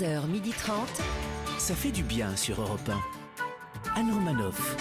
11h30. Ça fait du bien sur Europe 1. Anne Romanoff.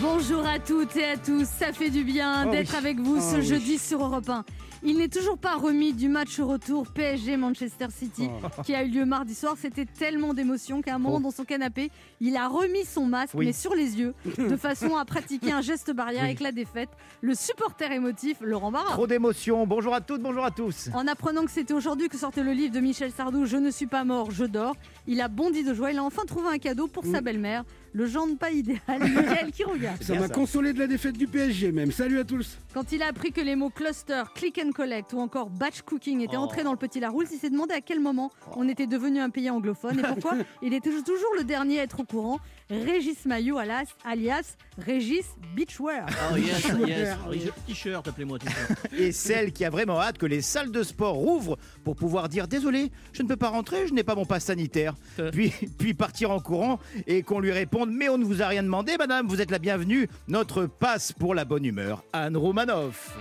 Bonjour à toutes et à tous, ça fait du bien Oh d'être oui. avec vous Oh ce oui. jeudi sur Europe 1. Il n'est toujours pas remis du match retour PSG Manchester City Oh. qui a eu lieu mardi soir. C'était tellement d'émotion qu'à un moment dans son canapé, il a remis son masque Oui. mais sur les yeux de façon à pratiquer un geste barrière avec la défaite. Le supporter émotif Laurent Barra. Trop d'émotions. Bonjour à toutes, bonjour à tous. En apprenant que c'était aujourd'hui que sortait le livre de Michel Sardou, Je ne suis pas mort, je dors, il a bondi de joie. Il a enfin trouvé un cadeau pour sa belle-mère, le genre pas idéal, Michael Quiroga. Ça bien m'a ça. consolé de la défaite du PSG même. Salut à tous. Quand il a appris que les mots cluster, click and collect ou encore batch cooking étaient entrés dans le petit Larousse, il s'est demandé à quel moment on était devenu un pays anglophone et pourquoi il était toujours le dernier à être au courant. Régis Maillot, alias, alias Régis Beachwear. Oh yes, yes. Oui. T-shirt, appelez-moi t-shirt. Et celle qui a vraiment hâte que les salles de sport rouvrent pour pouvoir dire désolé, je ne peux pas rentrer, je n'ai pas mon passe sanitaire. Euh. Puis, puis partir en courant et qu'on lui réponde mais on ne vous a rien demandé, madame, vous êtes la bienvenue. Notre passe pour la bonne humeur, Anne Romanoff.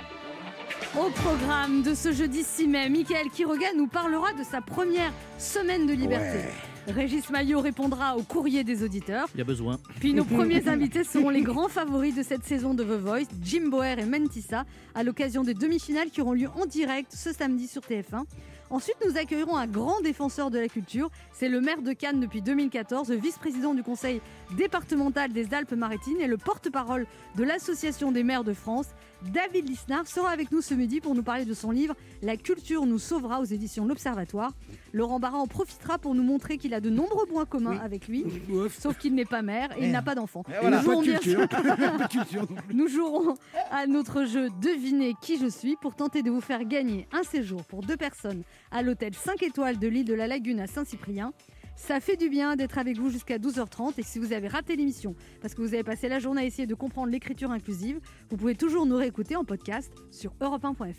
Au programme de ce jeudi 6 mai, Michael Quiroga nous parlera de sa première semaine de liberté. Régis Maillot répondra au courrier des auditeurs. Il y a besoin. Puis nos premiers invités seront les grands favoris de cette saison de The Voice, Jim Boer et Mentissa, à l'occasion des demi-finales qui auront lieu en direct ce samedi sur TF1. Ensuite, nous accueillerons un grand défenseur de la culture. C'est le maire de Cannes depuis 2014, le vice-président du conseil départemental des Alpes-Maritimes et le porte-parole de l'Association des maires de France. David Lisnard sera avec nous ce midi pour nous parler de son livre La culture nous sauvera aux éditions L'Observatoire. Laurent Barra en profitera pour nous montrer qu'il a de nombreux points communs avec lui, Ouf. sauf qu'il n'est pas maire et il n'a pas d'enfant. Voilà. Nous de sûr- nous jouerons à notre jeu Devinez qui je suis pour tenter de vous faire gagner un séjour pour deux personnes à l'hôtel 5 étoiles de l'île de la Lagune à Saint-Cyprien. Ça fait du bien d'être avec vous jusqu'à 12h30 et si vous avez raté l'émission parce que vous avez passé la journée à essayer de comprendre l'écriture inclusive, vous pouvez toujours nous réécouter en podcast sur europe1.fr.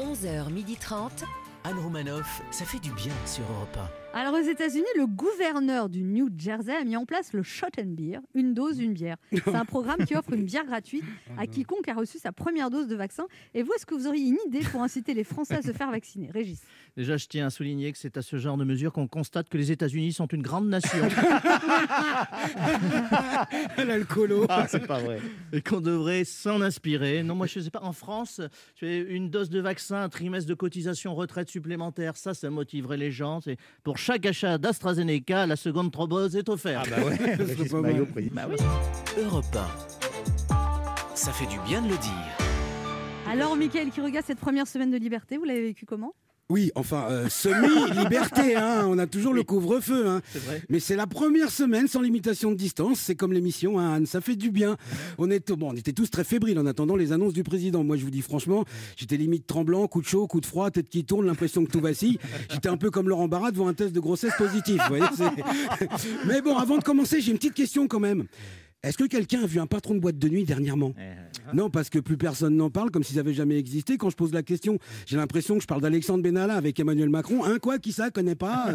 11h30. Anne Romanoff, ça fait du bien sur Europe Alors aux États-Unis, le gouverneur du New Jersey a mis en place le Shot and Beer, une dose, une bière. C'est un programme qui offre une bière gratuite à quiconque a reçu sa première dose de vaccin. Et vous, est-ce que vous auriez une idée pour inciter les Français à se faire vacciner Régis Déjà, je tiens à souligner que c'est à ce genre de mesure qu'on constate que les États-Unis sont une grande nation L'alcoolo. Ah, c'est pas vrai. et qu'on devrait s'en inspirer. Non, moi, je sais pas. En France, tu fais une dose de vaccin, un trimestre de cotisation retraite supplémentaire, ça, ça motiverait les gens. C'est pour chaque achat d'AstraZeneca, la seconde thrombose est offerte. Ah bah ouais, pas Maillot, mal. Bah oui. 1. Europe 1. Ça fait du bien de le dire. Alors, Mickaël qui regarde cette première semaine de liberté, vous l'avez vécu comment? Oui, enfin, euh, semi-liberté, hein. on a toujours le couvre-feu. Hein. Mais c'est la première semaine sans limitation de distance, c'est comme l'émission, hein, Anne, ça fait du bien. On, est, bon, on était tous très fébriles en attendant les annonces du président. Moi, je vous dis franchement, j'étais limite tremblant, coup de chaud, coup de froid, tête qui tourne, l'impression que tout vacille. J'étais un peu comme Laurent Barra devant un test de grossesse positif. vous voyez, c'est- Mais bon, avant de commencer, j'ai une petite question quand même. Est-ce que quelqu'un a vu un patron de boîte de nuit dernièrement Eh, Non, parce que plus personne n'en parle, comme s'ils avaient jamais existé. Quand je pose la question, j'ai l'impression que je parle d'Alexandre Benalla avec Emmanuel Macron. Hein, quoi, qui ça connaît pas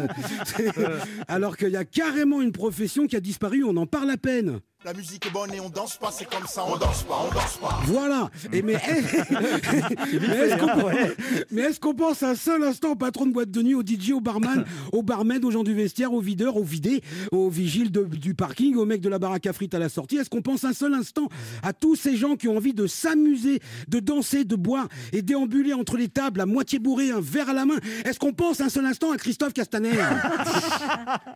Alors qu'il y a carrément une profession qui a disparu, on en parle à peine. La musique est bonne et on danse pas, c'est comme ça, on danse pas, on danse pas. Voilà. Et mais, mais est-ce qu'on mais est-ce qu'on pense un seul instant au patron de boîte de nuit, au DJ, au barman, au barmaid, aux gens du vestiaire, aux videurs, aux vidés, aux vigiles de- du parking, aux mecs de la baraque à frites à la sortie? Est-ce qu'on pense un seul instant à tous ces gens qui ont envie de s'amuser, de danser, de boire et déambuler entre les tables à moitié bourré, un verre à la main? Est-ce qu'on pense un seul instant à Christophe Castaner?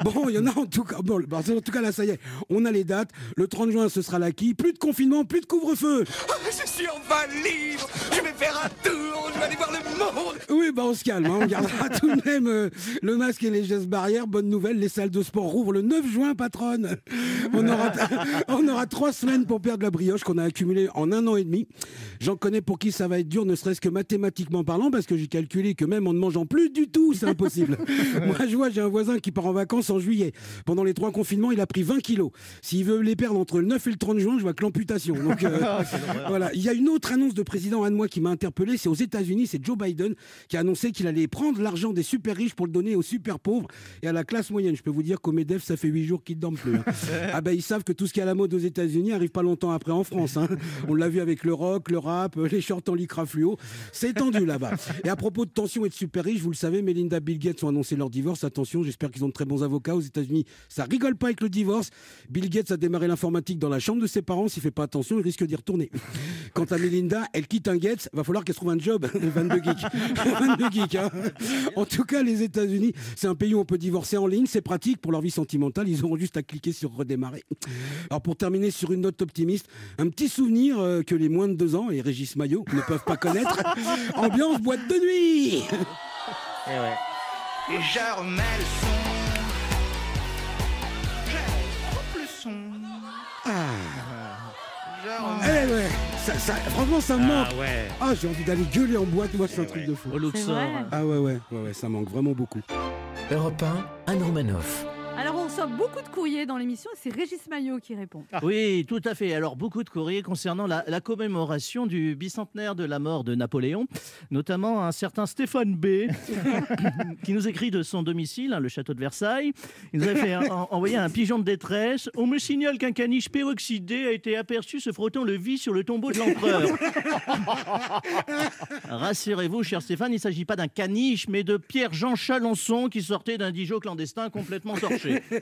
Bon, il y en a en tout cas. Bon, en tout cas là, ça y est, on a les dates. Le 30 juin, ce sera l'acquis. Plus de confinement, plus de couvre-feu. Je suis enfin libre, je vais faire un tour, je vais aller voir le monde. Oui, bah on se calme, hein. on gardera tout de même euh, le masque et les gestes barrières. Bonne nouvelle, les salles de sport rouvrent le 9 juin, patronne. On aura, on aura trois semaines pour perdre la brioche qu'on a accumulée en un an et demi. J'en connais pour qui ça va être dur, ne serait-ce que mathématiquement parlant, parce que j'ai calculé que même en ne mangeant plus du tout, c'est impossible. Moi, je vois, j'ai un voisin qui part en vacances en juillet. Pendant les trois confinements, il a pris 20 kilos. S'il veut les perdre entre le 9 et le 30 juin, je vois que l'amputation. Donc, euh, voilà. Il y a une autre annonce de président Anne moi qui m'a interpellé, c'est aux États-Unis, c'est Joe Biden qui a annoncé qu'il allait prendre l'argent des super riches pour le donner aux super pauvres et à la classe moyenne. Je peux vous dire qu'au MEDEF, ça fait huit jours qu'ils ne dorment plus. hein. ah ben ils savent que tout ce qui est à la mode aux États-Unis arrive pas longtemps après en France. hein. On l'a vu avec le rock, le rap, les shorts en lycra fluo. C'est tendu là-bas. Et à propos de tension et de super riches, vous le savez, Melinda Bill Gates ont annoncé leur divorce. Attention, j'espère qu'ils ont de très bons avocats aux États-Unis. Ça rigole pas avec le divorce. Bill Gates a démarré l'informatique dans la chambre de ses parents. S'il fait pas attention, il risque d'y retourner. Quant à Melinda, elle quitte un Gates. Va falloir qu'elle trouve un job. 22 geeks. 22 geeks. hein. En tout cas, les États-Unis, c'est un pays où on peut divorcer en ligne. C'est pratique pour leur vie sentimentale. Ils auront juste à cliquer sur redémarrer. Alors pour terminer sur une note optimiste, un petit souvenir euh, que les moins de deux ans et Régis Maillot ne peuvent pas connaître. Ambiance boîte de nuit. Et je remets le Je remets. Eh ouais, ça, ça- franchement, ça me manque. ouais. Ah, j'ai envie d'aller gueuler en boîte. Moi, c'est un truc de fou. Au Luxor. vrai. Ah ouais, ouais, ouais, ouais, ça manque vraiment beaucoup. Europe 1, Anne Romanoff. Beaucoup de courriers dans l'émission et c'est Régis Maillot qui répond. Oui, tout à fait. Alors, beaucoup de courriers concernant la, commémoration du bicentenaire de la mort de Napoléon, notamment un certain Stéphane B, qui nous écrit de son domicile, hein, le château de Versailles. Il nous a fait en- envoyer un pigeon de détresse. On me signale qu'un caniche peroxydé a été aperçu se frottant le vis sur le tombeau de l'empereur. Rassurez-vous, cher Stéphane, il ne s'agit pas d'un caniche, mais de Pierre-Jean Chalençon qui sortait d'un Dijon clandestin complètement torché.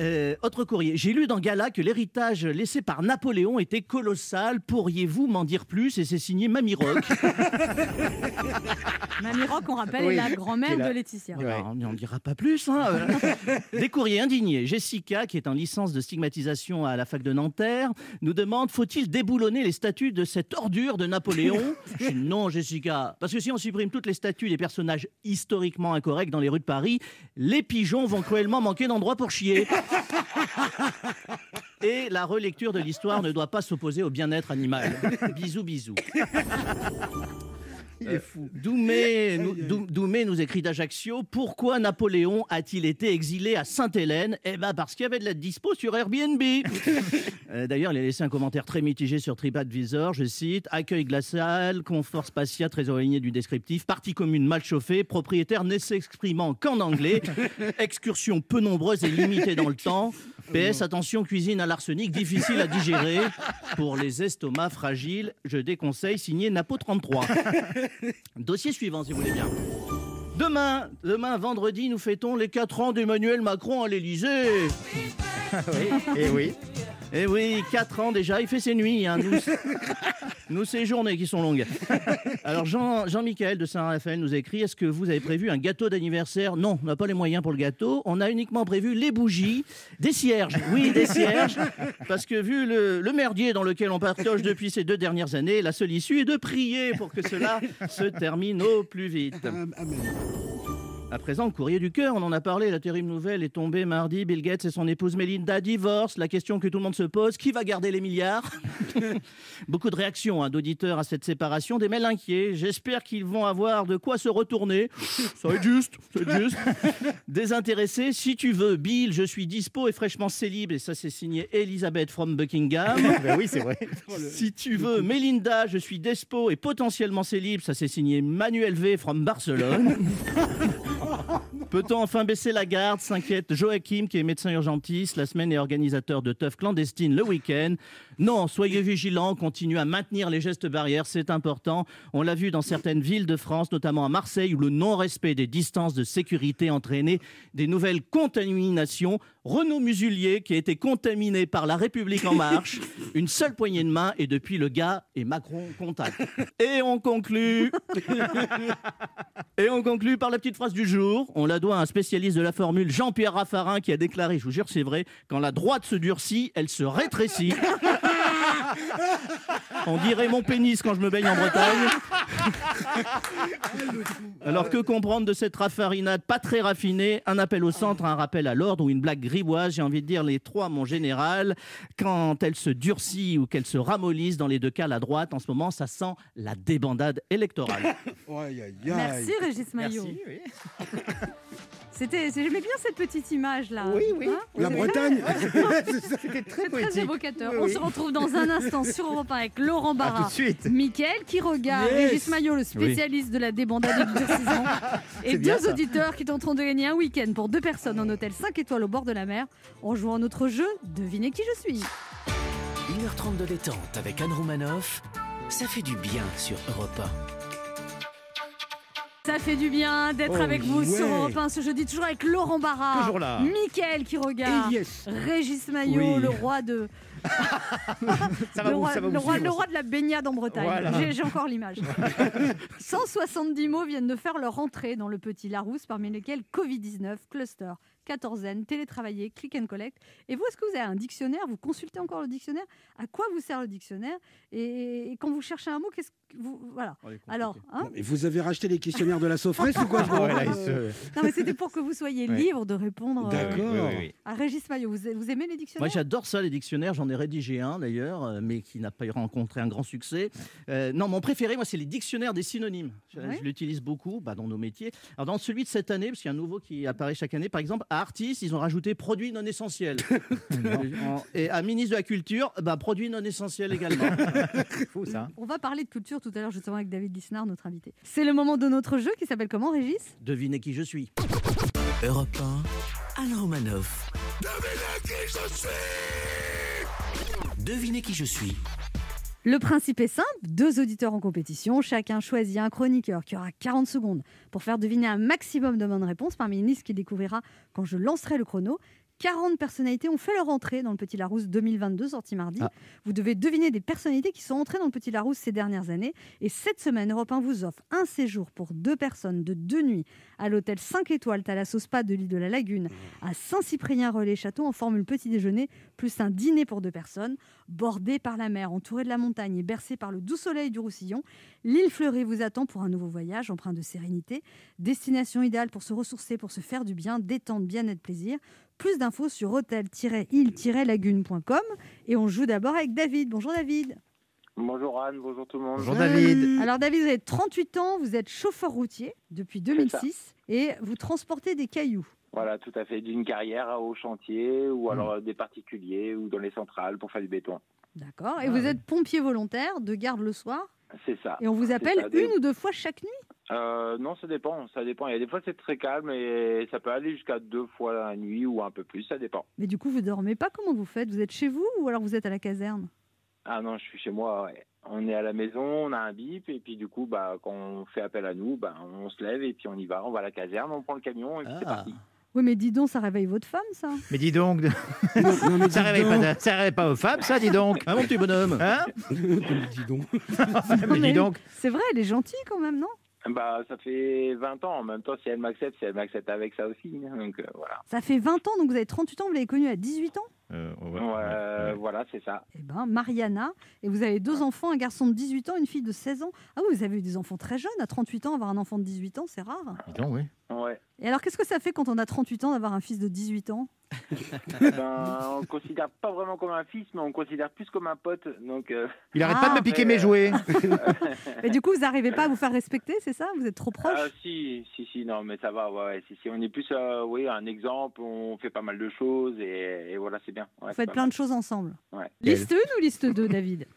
Euh, autre courrier. J'ai lu dans Gala que l'héritage laissé par Napoléon était colossal. Pourriez-vous m'en dire plus? Et c'est signé Mamie Rock. Mamie Rock, on rappelle, Oui. est la grand-mère C'est la- de Laetitia. Ouais. Alors, on n'en dira pas plus. hein. Des courriers indignés. Jessica, qui est en licence de stigmatisation à la fac de Nanterre, nous demande faut-il déboulonner les statues de cette ordure de Napoléon? Je dis non, Jessica. Parce que si on supprime toutes les statues des personnages historiquement incorrects dans les rues de Paris, les pigeons vont cruellement manquer d'endroit pour chier. Et la relecture de l'histoire ne doit pas s'opposer au bien-être animal. Bisous, bisous. Il est fou. Doumé, nous, Dou- Doumé nous écrit d'Ajaccio Pourquoi Napoléon a-t-il été exilé à Sainte-Hélène? Eh ben parce qu'il y avait de la dispo sur Airbnb. Euh, D'ailleurs, il a laissé un commentaire très mitigé sur TripAdvisor. Je cite Accueil glacial, confort spatial très éloigné du descriptif, partie commune mal chauffée, propriétaire ne s'exprimant qu'en anglais, excursion peu nombreuse et limitée dans le temps. PS, attention, cuisine à l'arsenic, difficile à digérer. Pour les estomacs fragiles, je déconseille, signé Napo 33. Dossier suivant, si vous voulez bien. Demain, demain, vendredi, nous fêtons les 4 ans d'Emmanuel Macron à l'Élysée. Et oui. Eh oui, 4 ans déjà, il fait ses nuits. hein, Nous, nous ces journées qui sont longues. Alors, Jean- Jean-Michel de Saint-Raphaël nous écrit Est-ce que vous avez prévu un gâteau d'anniversaire? Non, on n'a pas les moyens pour le gâteau. On a uniquement prévu les bougies, des cierges. Oui, des cierges. Parce que vu le, le merdier dans lequel on partage depuis ces deux dernières années, la seule issue est de prier pour que cela se termine au plus vite. Amen. À présent, le courrier du cœur, on en a parlé, la terrible nouvelle est tombée mardi. Bill Gates et son épouse Melinda divorcent. La question que tout le monde se pose, qui va garder les milliards Beaucoup de réactions hein, d'auditeurs à cette séparation, des mails inquiets. J'espère qu'ils vont avoir de quoi se retourner. Ça va être juste, ça va être juste. Désintéressé, si tu veux, Bill, je suis dispo et fraîchement célibe. Et ça, c'est signé Elizabeth from Buckingham. Ben oui, c'est vrai. Si tu veux, Melinda, je suis despo et potentiellement célibe. Ça, c'est signé Manuel V from Barcelone. Peut-on enfin baisser la garde s'inquiète Joachim, qui est médecin urgentiste, la semaine et organisateur de teuf clandestine le week-end. Non, soyez vigilants, continuez à maintenir les gestes barrières, c'est important. On l'a vu dans certaines villes de France, notamment à Marseille, où le non-respect des distances de sécurité entraînait des nouvelles contaminations. Renaud Musulier, qui a été contaminé par la République en marche, une seule poignée de main, et depuis le gars et Macron contact. Et on conclut et on conclut par la petite phrase du jour. On la doit à un spécialiste de la formule, Jean-Pierre Raffarin, qui a déclaré, je vous jure, c'est vrai, quand la droite se durcit, elle se rétrécit. On dirait mon pénis quand je me baigne en Bretagne. Alors que comprendre de cette raffarinade pas très raffinée? Un appel au centre, un rappel à l'ordre ou une blague grivoise J'ai envie de dire les trois, mon général. Quand elle se durcit ou qu'elle se ramollisse, dans les deux cas, la droite, en ce moment, ça sent la débandade électorale. Merci Régis Maillot. Merci, oui. C'était, j'aimais bien cette petite image là. Oui, oui. Hein La Bretagne C'était très Très évocateur. Oui, On se retrouve dans un instant sur Europe 1 avec Laurent tout Barra. de suite. Mickaël qui regarde, Yes. Régis Maillot, le spécialiste de la débandade et du divertissement, et deux ça. auditeurs qui tenteront de gagner un week-end pour deux personnes en hôtel 5 étoiles au bord de la mer en jouant à notre jeu Devinez qui je suis. 1h30 de détente avec Anne Romanoff. Ça fait du bien sur Europe Ça fait du bien d'être Oh, avec vous sur. Europe 1 ce jeudi, toujours avec Laurent Barra, Toujours là. Mickaël qui regarde, yes Régis Maillot, Oui. le roi de Ça va le, vous, roi, ça va le vous roi- suivre, le ça. roi de la baignade en Bretagne. Voilà. J'ai encore l'image. 170 mots viennent de faire leur entrée dans le petit Larousse, parmi lesquels Covid-19, cluster, quatorzaine, télétravailler, click and collect. Et vous, est-ce que vous avez un dictionnaire? Vous consultez encore le dictionnaire? À quoi vous sert le dictionnaire? Et, et quand vous cherchez un mot, qu'est-ce que vous voilà Alors, hein? Vous avez racheté les questionnaires de la Sofresse ou quoi Ah ouais, non mais c'était pour que vous soyez Ouais. libre de répondre euh, D'accord. Oui, oui, oui. à Régis Maillot. Vous, vous aimez les Moi, dictionnaires j'adore ça, les dictionnaires. J'en ai rédigé un d'ailleurs, euh, mais qui n'a pas rencontré un grand succès. Euh, non, mon préféré, moi, c'est les dictionnaires des synonymes. Je, Ouais. je l'utilise beaucoup bah, dans nos métiers. Alors, dans celui de cette année, parce qu'il y a un nouveau qui apparaît chaque année, par exemple, à Artis, ils ont rajouté produits non essentiels. En- Et à ministre de la Culture, bah, produits non essentiels également. C'est fou ça. On va parler de culture tout à l'heure justement avec David Lisnard, notre invité. C'est le moment de notre jeu qui s'appelle comment, Régis? Devinez qui je suis. Europe 1, Anne Romanoff. Devinez qui je suis. Le principe est simple, deux auditeurs en compétition, chacun choisit un chroniqueur qui aura 40 secondes pour faire deviner un maximum de bonnes réponses parmi une liste qu'il découvrira quand je lancerai le chrono. 40 personnalités ont fait leur entrée dans le Petit Larousse 2022, sorti mardi. Ah. Vous devez deviner des personnalités qui sont entrées dans le Petit Larousse ces dernières années. Et cette semaine, Europe 1 vous offre un séjour pour deux personnes de deux nuits à l'hôtel 5 étoiles Thalasso Spa de l'île de la Lagune à Saint-Cyprien-Relais-Château en formule petit déjeuner, plus un dîner pour deux personnes, bordé par la mer, entouré de la montagne et bercé par le doux soleil du Roussillon. L'île fleurie vous attend pour un nouveau voyage empreint de sérénité. Destination idéale pour se ressourcer, pour se faire du bien, détente, bien-être, plaisir. Plus d'infos sur hôtel-île-lagune.com. Et on joue d'abord avec David. Bonjour David. Bonjour Anne, bonjour tout le monde. Bonjour David. Alors David, vous avez 38 ans, vous êtes chauffeur routier depuis 2006 et vous transportez des cailloux. Voilà, tout à fait, d'une carrière au chantier ou alors euh, des particuliers ou dans les centrales pour faire du béton. D'accord. Et Ah vous ouais. êtes pompier volontaire de garde le soir C'est ça. et on vous appelle ça, des- une ou deux fois chaque nuit? Euh, non, ça dépend, ça dépend. Il y a des fois c'est très calme et ça peut aller jusqu'à deux fois la nuit ou un peu plus, ça dépend. Mais du coup, vous dormez pas? Comment vous faites? Vous êtes chez vous ou alors vous êtes à la caserne? Ah non, je suis chez moi. ouais. On est à la maison, on a un bip et puis du coup, bah, quand on fait appel à nous, bah, on se lève et puis on y va. On va à la caserne, on prend le camion et c'est Ah. parti. Oui, mais dis donc, ça réveille votre femme, ça Mais dis donc, Non, non, mais ça dis réveille, donc. pas, ça réveille pas aux femmes, ça, dis donc. Ah, mon petit bonhomme Hein dis donc. Mais dis donc. C'est vrai, elle est gentille quand même, non? Bah, ça fait 20 ans. En même temps, si elle m'accepte, si elle m'accepte avec ça aussi. Donc euh, voilà. Ça fait 20 ans, donc vous avez 38 ans, vous l'avez connue à 18 ans? Euh, on va- Ouais, ouais. Voilà, c'est ça. Eh ben, Mariana, et vous avez deux enfants, un garçon de 18 ans, une fille de 16 ans. Ah oui, vous avez eu des enfants très jeunes, à 38 ans, avoir un enfant de 18 ans, c'est rare. Oui. Ouais. Et alors, qu'est-ce que ça fait quand on a 38 ans d'avoir un fils de 18 ans? Ben, on ne considère pas vraiment comme un fils, mais on considère plus comme un pote. Donc, euh, Il arrête Ah. pas de me piquer mes Mais, euh, jouets. Mais du coup, vous n'arrivez pas à vous faire respecter, c'est ça? Vous êtes trop proche? ah, si, si, si, non, mais ça va. Ouais, si, si, on est plus, euh, oui, un exemple. On fait pas mal de choses et, et voilà, c'est bien. Ouais, Vous faites plein de choses ensemble. Ouais. Liste 1 ou liste 2, David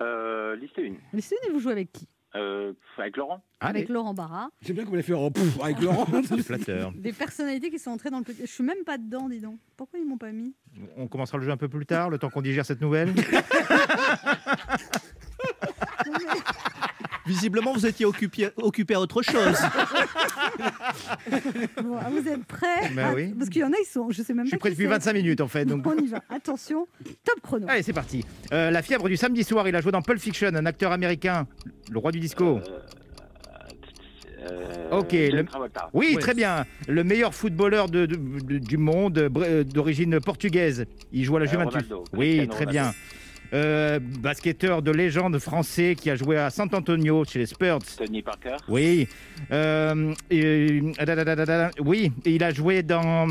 Euh, liste 1. Liste 1 et vous jouez avec qui? Euh, avec Laurent. Allez, Avec Laurent Barra. J'aime bien qu'on les fait oh, pff, avec Laurent. c'est flatteur. Des personnalités qui sont entrées dans le petit. Je suis même pas dedans, dis donc. Pourquoi ils m'ont pas mis? On commencera le jeu un peu plus tard, le temps qu'on digère cette nouvelle. Visiblement, vous étiez occupé, occupé à autre chose. Bon, ah, Vous êtes prêts Ben Ah, oui. Parce qu'il y en a, ils sont. Je sais même Je suis pas. prêt depuis c'est. 25 minutes en fait. Donc... On y va. Attention, top chrono. Allez, c'est parti. Euh, la fièvre du samedi soir, il a joué dans Pulp Fiction, un acteur américain, le roi du disco. Euh, Ok, John le-. Oui, Ouais. très bien. Le meilleur footballeur de- de- de- du monde, euh, euh, d'origine portugaise. Il joue à la Euh, Juventus. Ronaldo, oui, très Ronaldo. Euh, basketteur de légende français qui a joué à San Antonio chez les Spurs. Tony Parker. Oui. Euh, et- euh, da, da, da, da, da, oui, et il a joué dans.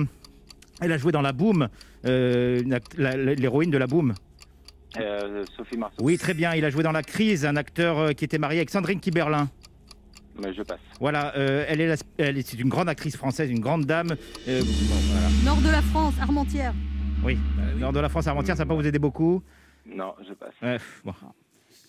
Elle a joué dans la Boom, euh, l'héroïne de la Boom. Euh, Sophie Marceau. Oui, très bien. Il a joué dans La Crise, un acteur qui était marié avec Sandrine Kiberlin. Mais je passe. Voilà, euh, elle est, la- elle est c'est une grande actrice française, une grande dame. Euh, bon, voilà. Nord de la France, Armentières. Oui, euh, nord de la France, Armentières, ça va pas vous aider beaucoup Non, je passe. Ouais, bon.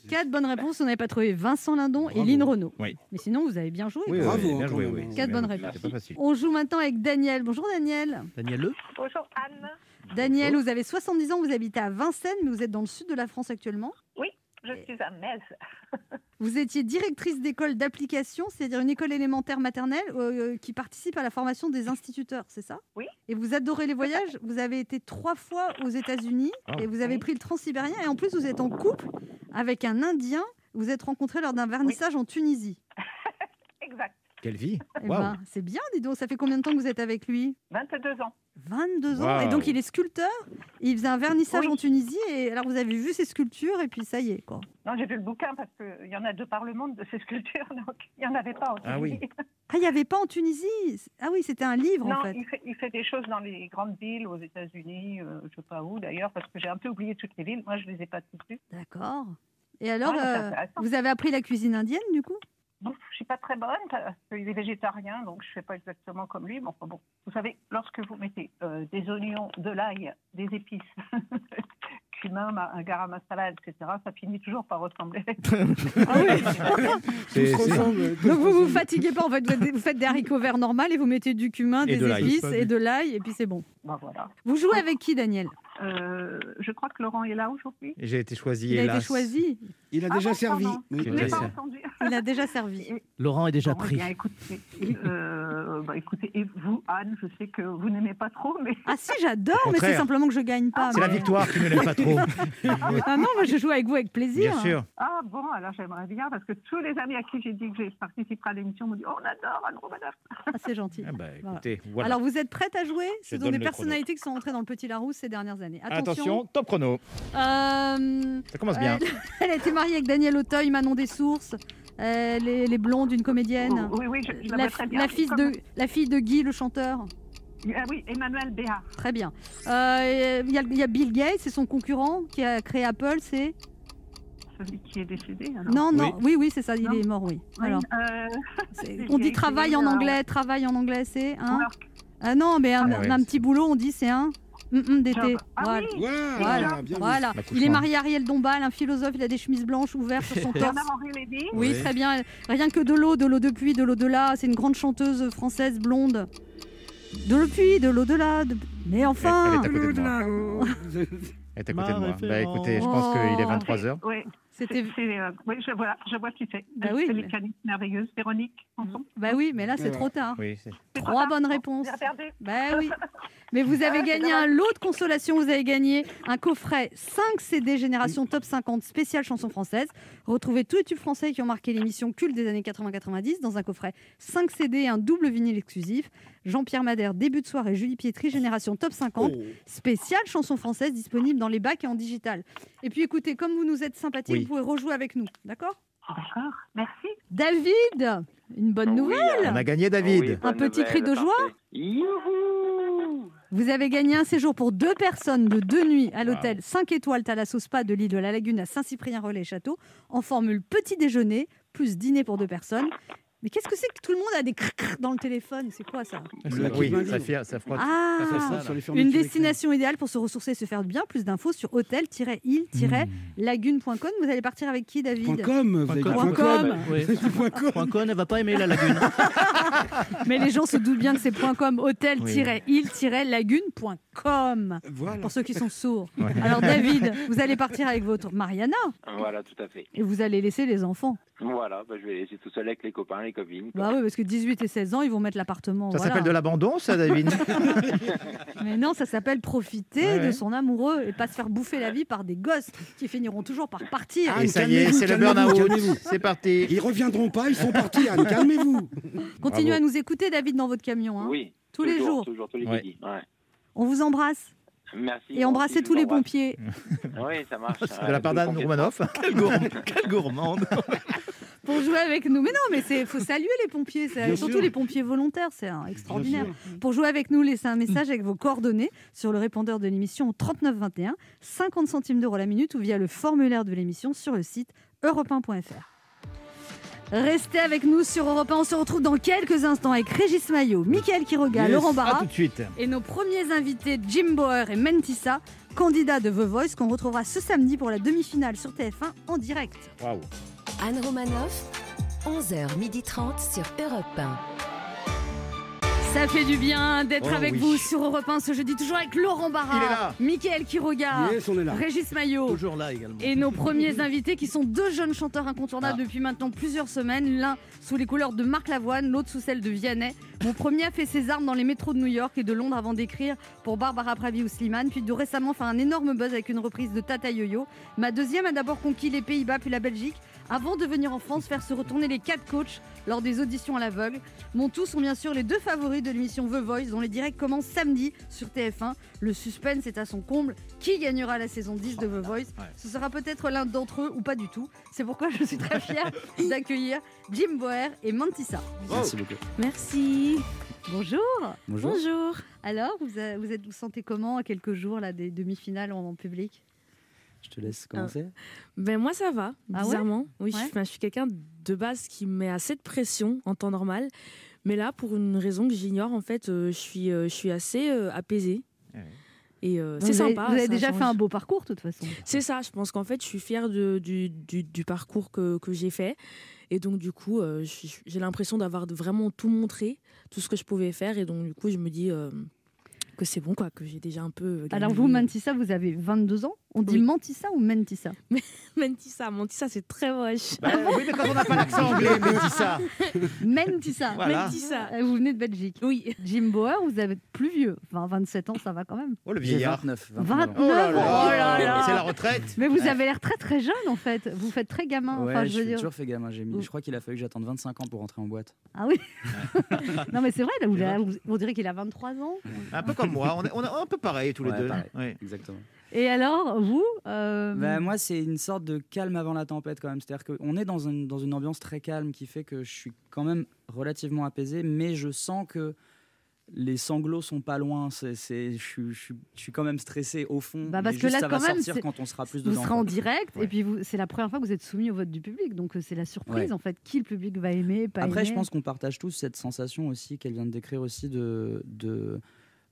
Quatre bonnes réponses, on n'avait pas trouvé Vincent Lindon et. Lynn Renault. Oui. Mais sinon, vous avez bien joué. Oui, Bravo, bien joué, oui. Quatre bien. bonnes réponses. C'est pas facile. On joue maintenant avec Daniel. Bonjour Daniel. Daniel Le Bonjour Anne, Daniel, vous avez 70 ans, vous habitez à Vincennes, mais vous êtes dans le sud de la France actuellement. Je suis à Metz. Vous étiez directrice d'école d'application, c'est-à-dire une école élémentaire maternelle euh, qui participe à la formation des instituteurs, c'est ça? Oui. Et vous adorez les voyages? Vous avez été trois fois aux États-Unis Ah. et vous avez Oui. pris le transsibérien. Et en plus, vous êtes en couple avec un Indien. Vous êtes rencontrés lors d'un vernissage en Tunisie. Exact. Quelle vie Eh Waouh. ben, c'est bien, dis donc. Ça fait combien de temps que vous êtes avec lui? 22 ans. 22 ans. Et donc, il est sculpteur? Il faisait un vernissage Oui. en Tunisie. Et alors, vous avez vu ses sculptures et puis ça y est, quoi. Non, j'ai vu le bouquin parce qu'il y en a deux par le monde de ces sculptures, donc il n'y en avait pas en Ah oui. Tunisie. Ah, il n'y avait pas en Tunisie? Ah oui, c'était un livre, Non, en fait. il, fait, il fait des choses dans les grandes villes, aux États-Unis, euh, je ne sais pas où d'ailleurs, parce que j'ai un peu oublié toutes les villes. Moi, je ne les ai pas toutes vues. D'accord. Et alors, Ouais, euh, vous avez appris la cuisine indienne, du coup? Suis pas très bonne parce qu'il est végétarien, donc je ne fais pas exactement comme lui. Mais enfin bon, vous savez, lorsque vous mettez euh, des oignons, de l'ail, des épices, cumin, un garam masala, etc., ça finit toujours par ressembler. Ah oui Donc vous vous fatiguez pas, en fait, vous, faites des haricots verts normaux et vous mettez du cumin, Et des de épices et de l'ail, et puis c'est bon. ben voilà. Vous jouez avec qui, Daniel? Euh, je crois que Laurent est là aujourd'hui. J'ai été choisi, Il a été choisi, Il a Ah déjà bon, servi. Oui. Je pas entendu. il a déjà servi. Laurent est déjà Bon, pris. bien, écoutez, euh, bah, écoutez, et vous, Anne, je sais que vous n'aimez pas trop, mais Ah si, j'adore, mais c'est simplement que je gagne pas. C'est la victoire qui ne l'aime pas trop. Ah non, moi je joue avec vous avec plaisir. Bien sûr. ah bon, alors j'aimerais bien parce que tous les amis à qui j'ai dit que je participerai à l'émission m'ont dit oh, on adore Anne Romanoff. Ah, c'est gentil. Ah bah, Voilà. écoutez, voilà. Alors vous êtes prête à jouer? Ce Je sont des personnalités qui sont entrées dans le Petit Larousse ces dernières années. Attention. Attention, top chrono. Euh, Ça commence bien. Elle, elle a été mariée avec Daniel Auteuil, Manon Dessources. Euh, les, les blondes, une comédienne. Oui, oui, je, je la, La, vois très bien. la fille Comme- de, la fille de Guy, le chanteur. Ah oui, Emmanuel Béat. Très bien. Euh, Il y, a- il y a Bill Gates, c'est son concurrent qui a créé Apple. C'est Celui qui est décédé. Alors. non, non, oui, oui, c'est ça. Il est mort, oui. Alors, euh, on dit travail en euh, anglais. Travail en anglais, c'est un. work, Ah non, mais un, Ah ouais. un petit boulot, on dit c'est un hum, hum d'été. Ah Voilà. oui, Voilà, Voilà, bien vu. voilà. L'accouchement. Il est marié à Ariel Dombal, un philosophe. Il a des chemises blanches ouvertes sur son torse. Oui, Oui. très bien. Rien que de l'eau, de l'eau de pluie, de l'eau de là. C'est une grande chanteuse française blonde. De l'eau pluie, de l'eau de là. de- Mais enfin, Elle est à côté de moi. Elle est à côté de moi. Bah écoutez, je pense qu'il est Oh. 23h. Oui, c'était. euh, oui, je vois, je vois qui c'est. Bah oui, c'est mais- mécanique merveilleuse, Véronique Sanson. Bah oui, mais là c'est trop tard. Oui, Trois bonnes Bon, réponses. Bah oui. Mais vous avez Ah, gagné un lot de consolation. Vous avez gagné un coffret 5 CD Génération Top 50 spécial chanson française. Retrouvez tous les tubes français qui ont marqué l'émission culte des années 80-90 dans un coffret 5 CD et un double vinyle exclusif. Jean-Pierre Madère, début de soirée, Julie Pietri, Génération Top 50, Oh. spécial chanson française disponible dans les bacs et en digital. Et puis écoutez, comme vous nous êtes sympathique, Oui. vous pouvez rejouer avec nous. D'accord? D'accord, merci. David, une bonne nouvelle. On a gagné David. Oui, Un petit cri de joie? Youhou Vous avez gagné un séjour pour deux personnes de deux nuits à l'hôtel 5 étoiles Thalasso Spa de l'île de la Lagune à Saint-Cyprien-Relais-Château en formule petit déjeuner plus dîner pour deux personnes. Mais qu'est-ce que c'est que tout le monde a des crrr dans le téléphone? C'est quoi ça? Oui, ça, fait, ça frotte. Ah Ça fait ça, Une destination idéale pour se ressourcer et se faire du bien. Plus d'infos sur hôtel-il-lagune.com. Vous allez partir avec qui, David? Point com, vous avez dit Point point com. com. Oui. Point com. Con, elle va pas aimer la lagune. Mais les gens se doutent bien que c'est .com, hôtel-il-lagune.com. Voilà. Pour ceux qui sont sourds. Ouais. Alors David, vous allez partir avec votre Mariana Voilà, tout à fait. et vous allez laisser les enfants. Voilà, bah, je vais laisser tout seul avec les copains, les copines. quoi. Bah oui, parce que 18 et 16 ans, ils vont mettre l'appartement. Ça voilà. s'appelle de l'abandon, ça, David? Mais non, ça s'appelle profiter Ouais, de ouais. son amoureux et pas se faire bouffer la vie par des gosses qui finiront toujours par partir. Ah, Et ça y est, c'est le burn-out. C'est parti. Ils reviendront pas, ils sont partis, Anne, calmez-vous. Continuez bravo. à nous écouter, David, dans votre camion. hein. Oui. Tous les jours. Toujours, tous les Ouais. midis. On vous embrasse. Merci. Et embrassez tous les pompiers. Oui, ça marche. De la part d'Anne Romanoff. Quelle, gourm- quelle gourmande. Pour jouer avec nous. Mais non, mais c'est faut saluer les pompiers, surtout sûr. les pompiers volontaires, c'est hein, extraordinaire. Pour jouer avec nous, laissez un message avec vos coordonnées sur le répondeur de l'émission au 3921, 50 centimes d'euros la minute ou via le formulaire de l'émission sur le site europe1.fr. Restez avec nous sur Europe 1. On se retrouve dans quelques instants avec Régis Maillot, Mickaël Quiroga, Yes. Laurent Barra tout de suite. et nos premiers invités Jim Bauer et Mentissa, candidats de The Voice qu'on retrouvera ce samedi pour la demi-finale sur TF1 en direct. Waouh. Anne Romanoff, 11h30 sur Europe 1. Ça fait du bien d'être Oh avec oui. vous sur Europe 1 ce jeudi, toujours avec Laurent Il est Barra, là. Mickaël Quiroga, Yes, on est là. Régis Maillot. Toujours là également. Et nos premiers invités qui sont deux jeunes chanteurs incontournables Ah. depuis maintenant plusieurs semaines, l'un sous les couleurs de Marc Lavoine, l'autre sous celles de Vianney. Mon premier a fait ses armes dans les métros de New York et de Londres avant d'écrire pour Barbara Pravi ou Slimane, puis de récemment faire un énorme buzz avec une reprise de Tata Yo-Yo. Ma deuxième a d'abord conquis les Pays-Bas puis la Belgique avant de venir en France faire se retourner les quatre coachs lors des auditions à l'aveugle. Mon tout sont bien sûr les deux favoris de l'émission The Voice dont les directs commencent samedi sur TF1. Le suspense est à son comble. Qui gagnera la saison 10 de The Voice? Ce sera peut-être l'un d'entre eux ou pas du tout. C'est pourquoi je suis très fière d'accueillir Jim Boer et Mantissa. Merci beaucoup. Merci. Bonjour. Bonjour. Alors, vous, a- vous êtes vous sentez comment à quelques jours là, des demi-finales en, en public? Je te laisse commencer. Ben moi ça va, Ah ouais bizarrement. oui, je Ouais. suis- enfin, je suis quelqu'un de base qui met assez de pression en temps normal. Mais là, pour une raison que j'ignore, en fait, euh, je suis, euh, je suis assez euh, apaisée. Ouais. Et euh, c'est avez- sympa. Vous avez déjà change. fait un beau parcours, de toute façon. C'est ça, je pense qu'en fait, je suis fière de- du, du- du parcours que, que j'ai fait. Et donc, du coup, euh, j'ai l'impression d'avoir vraiment tout montré, tout ce que je pouvais faire. Et donc, du coup, je me dis euh, que c'est bon, quoi, que j'ai déjà un peu. Alors vous, Mantissa, vous avez 22 ans? On dit Oui. Mantissa ou Mentissa? Mentissa, Mentissa, c'est très moche. Bah, oui, mais quand on n'a pas l'accent anglais, ça. Mentissa. Voilà. Mentissa. Euh, Vous venez de Belgique. Oui. Jim Bauer, vous êtes plus vieux. Enfin, 27 ans, ça va quand même. Oh, le vieillard. 29. 29 Oh là ans. là. Oh là là. C'est la retraite. Mais vous avez l'air très très jeune en fait. Vous faites très gamin. Ouais, enfin, je je veux suis dire. toujours fait gamin. J'ai mis- Je crois qu'il a fallu que j'attende 25 ans pour rentrer en boîte. Ah oui. non mais c'est vrai, là, vous, là, vous- on dirait qu'il a 23 ans. Un peu comme moi. On est, on est un peu pareil tous les deux. pareil. Exactement. Et alors, vous euh, Bah, moi, c'est une sorte de calme avant la tempête quand même. C'est-à-dire qu'on est dans une, dans une ambiance très calme qui fait que je suis quand même relativement apaisé, mais je sens que les sanglots sont pas loin. C'est, je, suis- je suis- je suis quand même stressé au fond. Bah, parce mais que juste, là, ça va quand même, sortir quand on sera plus vous dedans. serez en direct Ouais. et puis vous, c'est la première fois que vous êtes soumis au vote du public, donc euh, c'est la surprise Ouais. en fait. Qui le public va aimer, pas Après, je pense qu'on partage tous cette sensation aussi qu'elle vient de décrire aussi de, de,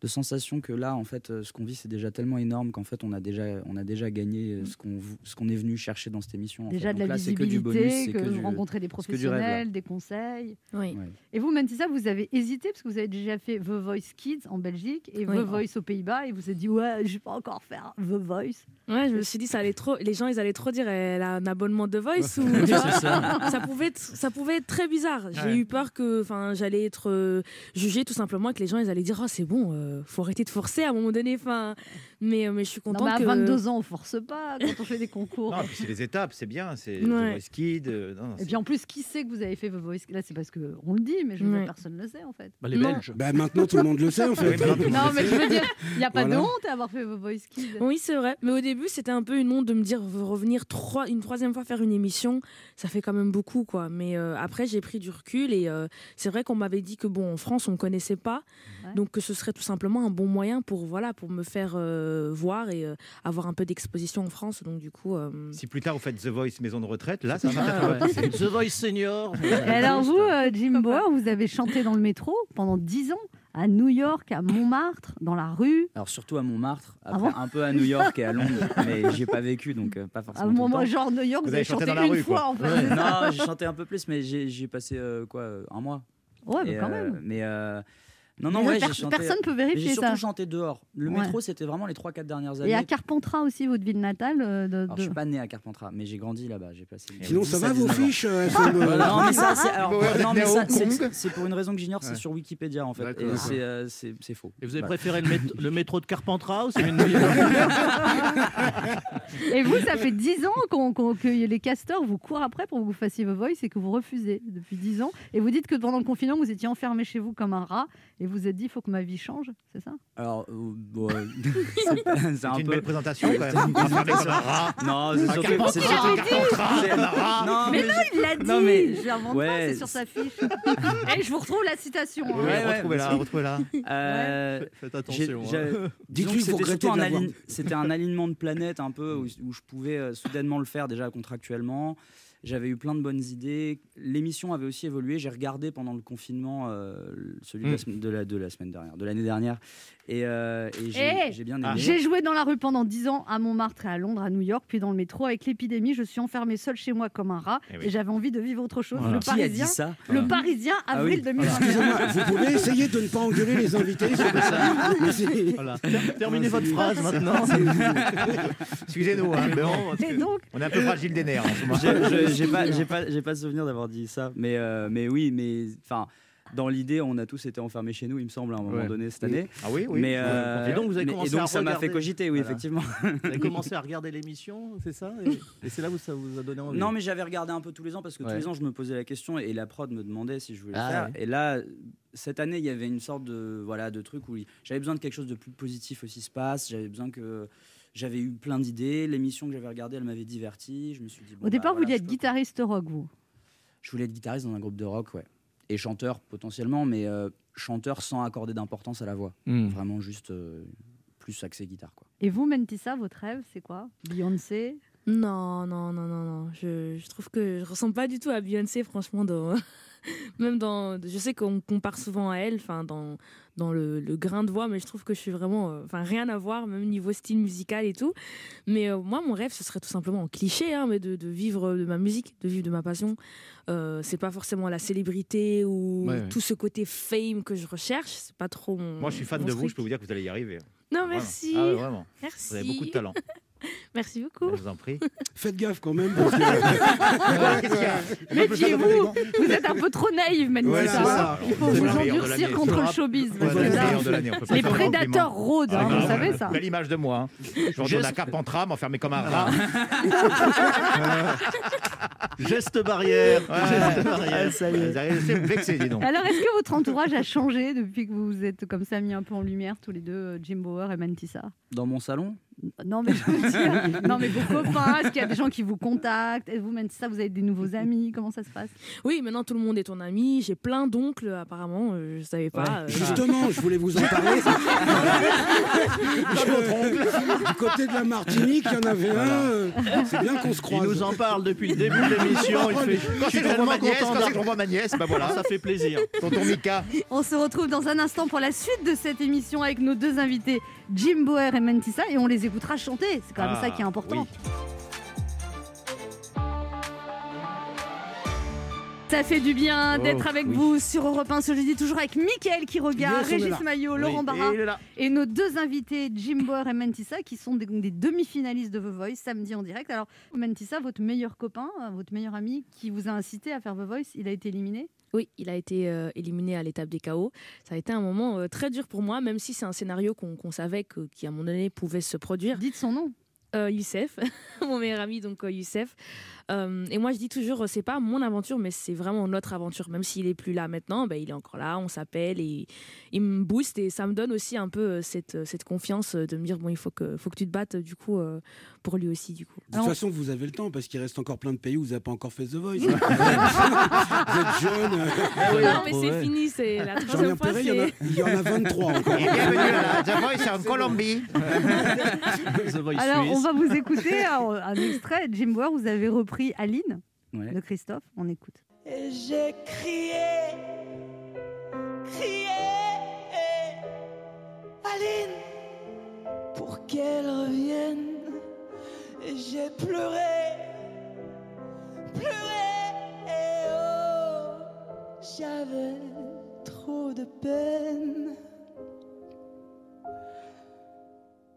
de sensation que là, en fait, euh, ce qu'on vit, c'est déjà tellement énorme qu'en fait, on a déjà, on a déjà gagné euh, ce qu'on ce qu'on est venu chercher dans cette émission. en Déjà fait. de Donc la là, c'est que du visibilité, bonus, que, que du- rencontrez des rêve, professionnels, des conseils. Oui. Ouais. Et vous, Mentissa, vous avez hésité parce que vous avez déjà fait The Voice Kids en Belgique et Oui. The Voice aux Pays-Bas et vous vous êtes dit ouais, je vais pas encore faire The Voice. Ouais, je me suis dit, ça allait trop. Les gens, ils allaient trop dire, elle a un abonnement de Voice ou. Ça. ça pouvait être, ça pouvait être très bizarre. J'ai Ouais. eu peur que, enfin, j'allais être euh, jugée tout simplement, que les gens ils allaient dire, oh c'est bon, euh, faut arrêter de forcer à un moment donné. Enfin, mais, euh, mais je suis Non, contente mais à que. 22 ans, on force pas quand on fait des concours. Non, c'est les étapes, c'est bien. C'est Ouais. The Kid. euh, non, non, Et puis en plus, qui sait que vous avez fait The Voice Là, c'est parce que on le dit, mais je Ouais. personne ne le sait en fait. Bah, les Non. Belges. Bah, maintenant, tout le monde le sait, en fait. Oui, maintenant, tout le monde Non, mais je veux dire, il n'y a pas de honte à avoir fait The Voice Kids. Oui, c'est vrai. Mais au début, c'était un peu une honte de me dire revenir trois, une troisième fois faire une émission, ça fait quand même beaucoup, quoi. Mais euh, après, j'ai pris du recul et euh, c'est vrai qu'on m'avait dit que bon, en France, on ne connaissait pas, Ouais. donc que ce serait tout simplement un bon moyen pour voilà, pour me faire euh, voir et euh, avoir un peu d'exposition en France. Donc du coup, euh, Si plus tard vous faites The Voice maison de retraite, là, ça va Ah, ouais. The Voice Senior. Alors vous, euh, Jim Bauer, vous avez chanté dans le métro pendant 10 ans, à New York, à Montmartre, dans la rue. Alors surtout à Montmartre, Ah après bon un peu à New York et à Londres, mais j'y ai pas vécu, donc euh, pas À forcément. un tout le moment, temps. genre New York, vous, Vous avez chanté chanté dans la une rue, fois quoi. en fait. Ouais, non, j'ai chanté un peu plus, mais j'ai passé euh, quoi, un mois. Ouais, mais Et, quand euh, même. mais euh, non, non, ouais, per- j'ai chanté. Personne peut mais J'ai vérifier surtout ça. chanté dehors. Le Ouais. métro, c'était vraiment les 3-4 dernières années. Et à Carpentras aussi, votre ville natale. euh, de, Alors, je suis pas né à Carpentras, mais j'ai grandi là-bas. J'ai passé. Sinon, ça va 17, vos 19 ans. fiches euh, non, mais ça, c'est ça, c'est- c'est pour une raison que j'ignore, c'est sur Wikipédia en fait. Et c'est euh, c'est- c'est faux. Et vous avez préféré le, mét- le métro de Carpentras ou New York Et vous, ça fait 10 ans qu'on- qu'on- que les casteurs vous courent après pour que vous fassiez vos voice et que vous refusez depuis 10 ans. Et vous dites que pendant le confinement, vous étiez enfermé chez vous comme un rat et vous vous êtes dit, il faut que ma vie change, c'est ça? Alors, euh, bon, euh, c'est un une peu. belle présentation quand même. Non, c'est surtout. C'est surtout-. Non, Mais mais non, il l'a dit Non, mais- Je l'invente pas, Ouais, c'est sur sa fiche. Et je vous retrouve la citation. hein. Ouais, ouais, retrouvez-la, retrouvez-la. Euh, Faites attention. hein. Dites-lui, que c'était un, alignement de planètes un peu où, où je pouvais euh, soudainement le faire déjà contractuellement. J'avais eu plein de bonnes idées. L'émission avait aussi évolué. J'ai regardé pendant le confinement euh, celui de, la semaine- de, la, de la semaine dernière, de l'année dernière. Et, euh, et j'ai Eh, j'ai bien aimé. J'ai joué dans la rue pendant 10 ans à Montmartre et à Londres, à New York, puis dans le métro. Avec l'épidémie, je suis enfermée seule chez moi comme un rat Eh oui. et j'avais envie de vivre autre chose. Voilà. Le Qui a dit Parisien, ça le Voilà. Parisien, Ah avril oui. 2021. Excusez-moi, vous pouvez essayer de ne pas engueuler les invités Voilà. Terminez votre phrase maintenant. Excusez-nous, hein, on est un peu fragile des nerfs en ce moment. J'ai- pas, pas, pas souvenir d'avoir dit ça, mais, euh, mais oui, mais enfin. Dans l'idée, on a tous été enfermés chez nous, il me semble, à un moment Ouais. donné cette année. Ah oui, oui. Mais, euh, Et donc, vous avez mais- commencé et donc à ça m'a fait regarder. cogiter, oui, Voilà. effectivement. Vous avez commencé à regarder l'émission, c'est ça et, et c'est là où ça vous a donné envie Non, mais j'avais regardé un peu tous les ans parce que Ouais. tous les ans, je me posais la question et la prod me demandait si je voulais Ah le faire. ouais. Et là, cette année, il y avait une sorte de, voilà, de truc où j'avais besoin de quelque chose de plus positif aussi se passe. J'avais besoin que. J'avais eu plein d'idées. L'émission que j'avais regardée, elle m'avait diverti. Je me suis dit. bon, au départ, bah, vous voilà, vouliez être peux- guitariste rock, vous? Je voulais être guitariste dans un groupe de rock, ouais. Et chanteur potentiellement, mais euh, chanteur sans accorder d'importance à la voix. Hmm. Vraiment juste euh, plus axé guitare, quoi. Et vous, Mentissa, votre rêve, c'est quoi? Beyoncé? Non, non, non, non, non. Je, je trouve que je ressemble pas du tout à Beyoncé, franchement. Dans... Même dans. Je sais qu'on compare souvent à elle, enfin, dans, dans le, le grain de voix, mais je trouve que je suis vraiment. euh, Enfin, rien à voir, même niveau style musical et tout. Mais euh, moi, mon rêve, ce serait tout simplement en cliché, hein, mais de, de vivre de ma musique, de vivre de ma passion. Euh, c'est pas forcément la célébrité ou Ouais, ouais. tout ce côté fame que je recherche. C'est pas trop mon. Moi, je suis fan de vous, je peux vous dire que vous allez y arriver. Non, Vraiment. merci. Ah vraiment. Merci. Vous avez beaucoup de talent. Merci beaucoup. Je vous en prie. Faites gaffe quand même. parce que- Méfiez-vous, vous êtes un peu trop naïve, Mentissa. Voilà. Il faut vous endurcir contre le showbiz. Parce que là, les prédateurs rôdent, hein, Ah, vous ouais. savez ça. Belle image de moi. hein. Je retourne à Carpentras, m'enfermer comme un rat. Geste barrière. Geste barrière. ça y est. Dis donc. Alors, est-ce que votre entourage a changé depuis que vous vous êtes comme ça mis un peu en lumière, tous les deux, euh, Jim Bauer et Mentissa Dans mon salon? Non, mais je veux dire, non, mais vos copains, est-ce qu'il y a des gens qui vous contactent? Vous, Mentissa, vous avez des nouveaux amis Comment ça se passe? Oui, maintenant tout le monde est ton ami. J'ai plein d'oncles, apparemment. euh, je savais pas. euh, Justement, je voulais vous en parler. Je- du côté de la Martinique, il y en avait un. euh, C'est bien qu'on se Il croise. nous en parle depuis le début de l'émission. Il fait. Quand Je suis tellement ma nièce, content quand pour ma nièce, bah voilà. Ça fait plaisir. Tonton Mika. On se retrouve dans un instant pour la suite de cette émission avec nos deux invités, Jim Boer et Mentissa, et on les écoutera chanter. C'est quand même Ah, ça qui est important. oui. Ça fait du bien Oh, d'être avec oui. vous sur Europe 1 ce jeudi, toujours avec Mickaël qui regarde, Régis. Maillot, Oui, Laurent Barra et nos deux invités, Jim Boer et Mentissa, qui sont des, des demi-finalistes de The Voice samedi en direct. Alors, Mentissa, votre meilleur copain, euh, votre meilleur ami qui vous a incité à faire The Voice, il a été éliminé Oui, il a été euh, éliminé à l'étape des KO. Ça a été un moment euh, très dur pour moi, même si c'est un scénario qu'on savait que, qui, à un moment donné, pouvait se produire. Dites son nom. Euh, Youssef, mon meilleur ami, donc Youssef. Euh, et moi, je dis toujours, euh, c'est pas mon aventure, mais c'est vraiment notre aventure. Même s'il est plus là maintenant, ben, il est encore là, on s'appelle et il me booste et ça me donne aussi un peu euh, cette, cette confiance de me dire, bon, il faut que, faut que tu te battes, du coup, euh, pour lui aussi, du coup. De toute façon, vous avez le temps parce qu'il reste encore plein de pays où vous n'avez pas encore fait The Voice. vous êtes jeune. non, mais c'est fini, c'est la J'en ai troisième fois. il y, en a, c'est- il y en a 23 encore. Et bienvenue à The Voice en Colombie. The Voice Alors, on va vous écouter un, un extrait. Jim Boer, vous avez repris Aline Ouais. de Christophe. On écoute. Et j'ai crié, crié, Aline, pour qu'elle revienne. Et j'ai pleuré, pleuré, et oh, j'avais trop de peine.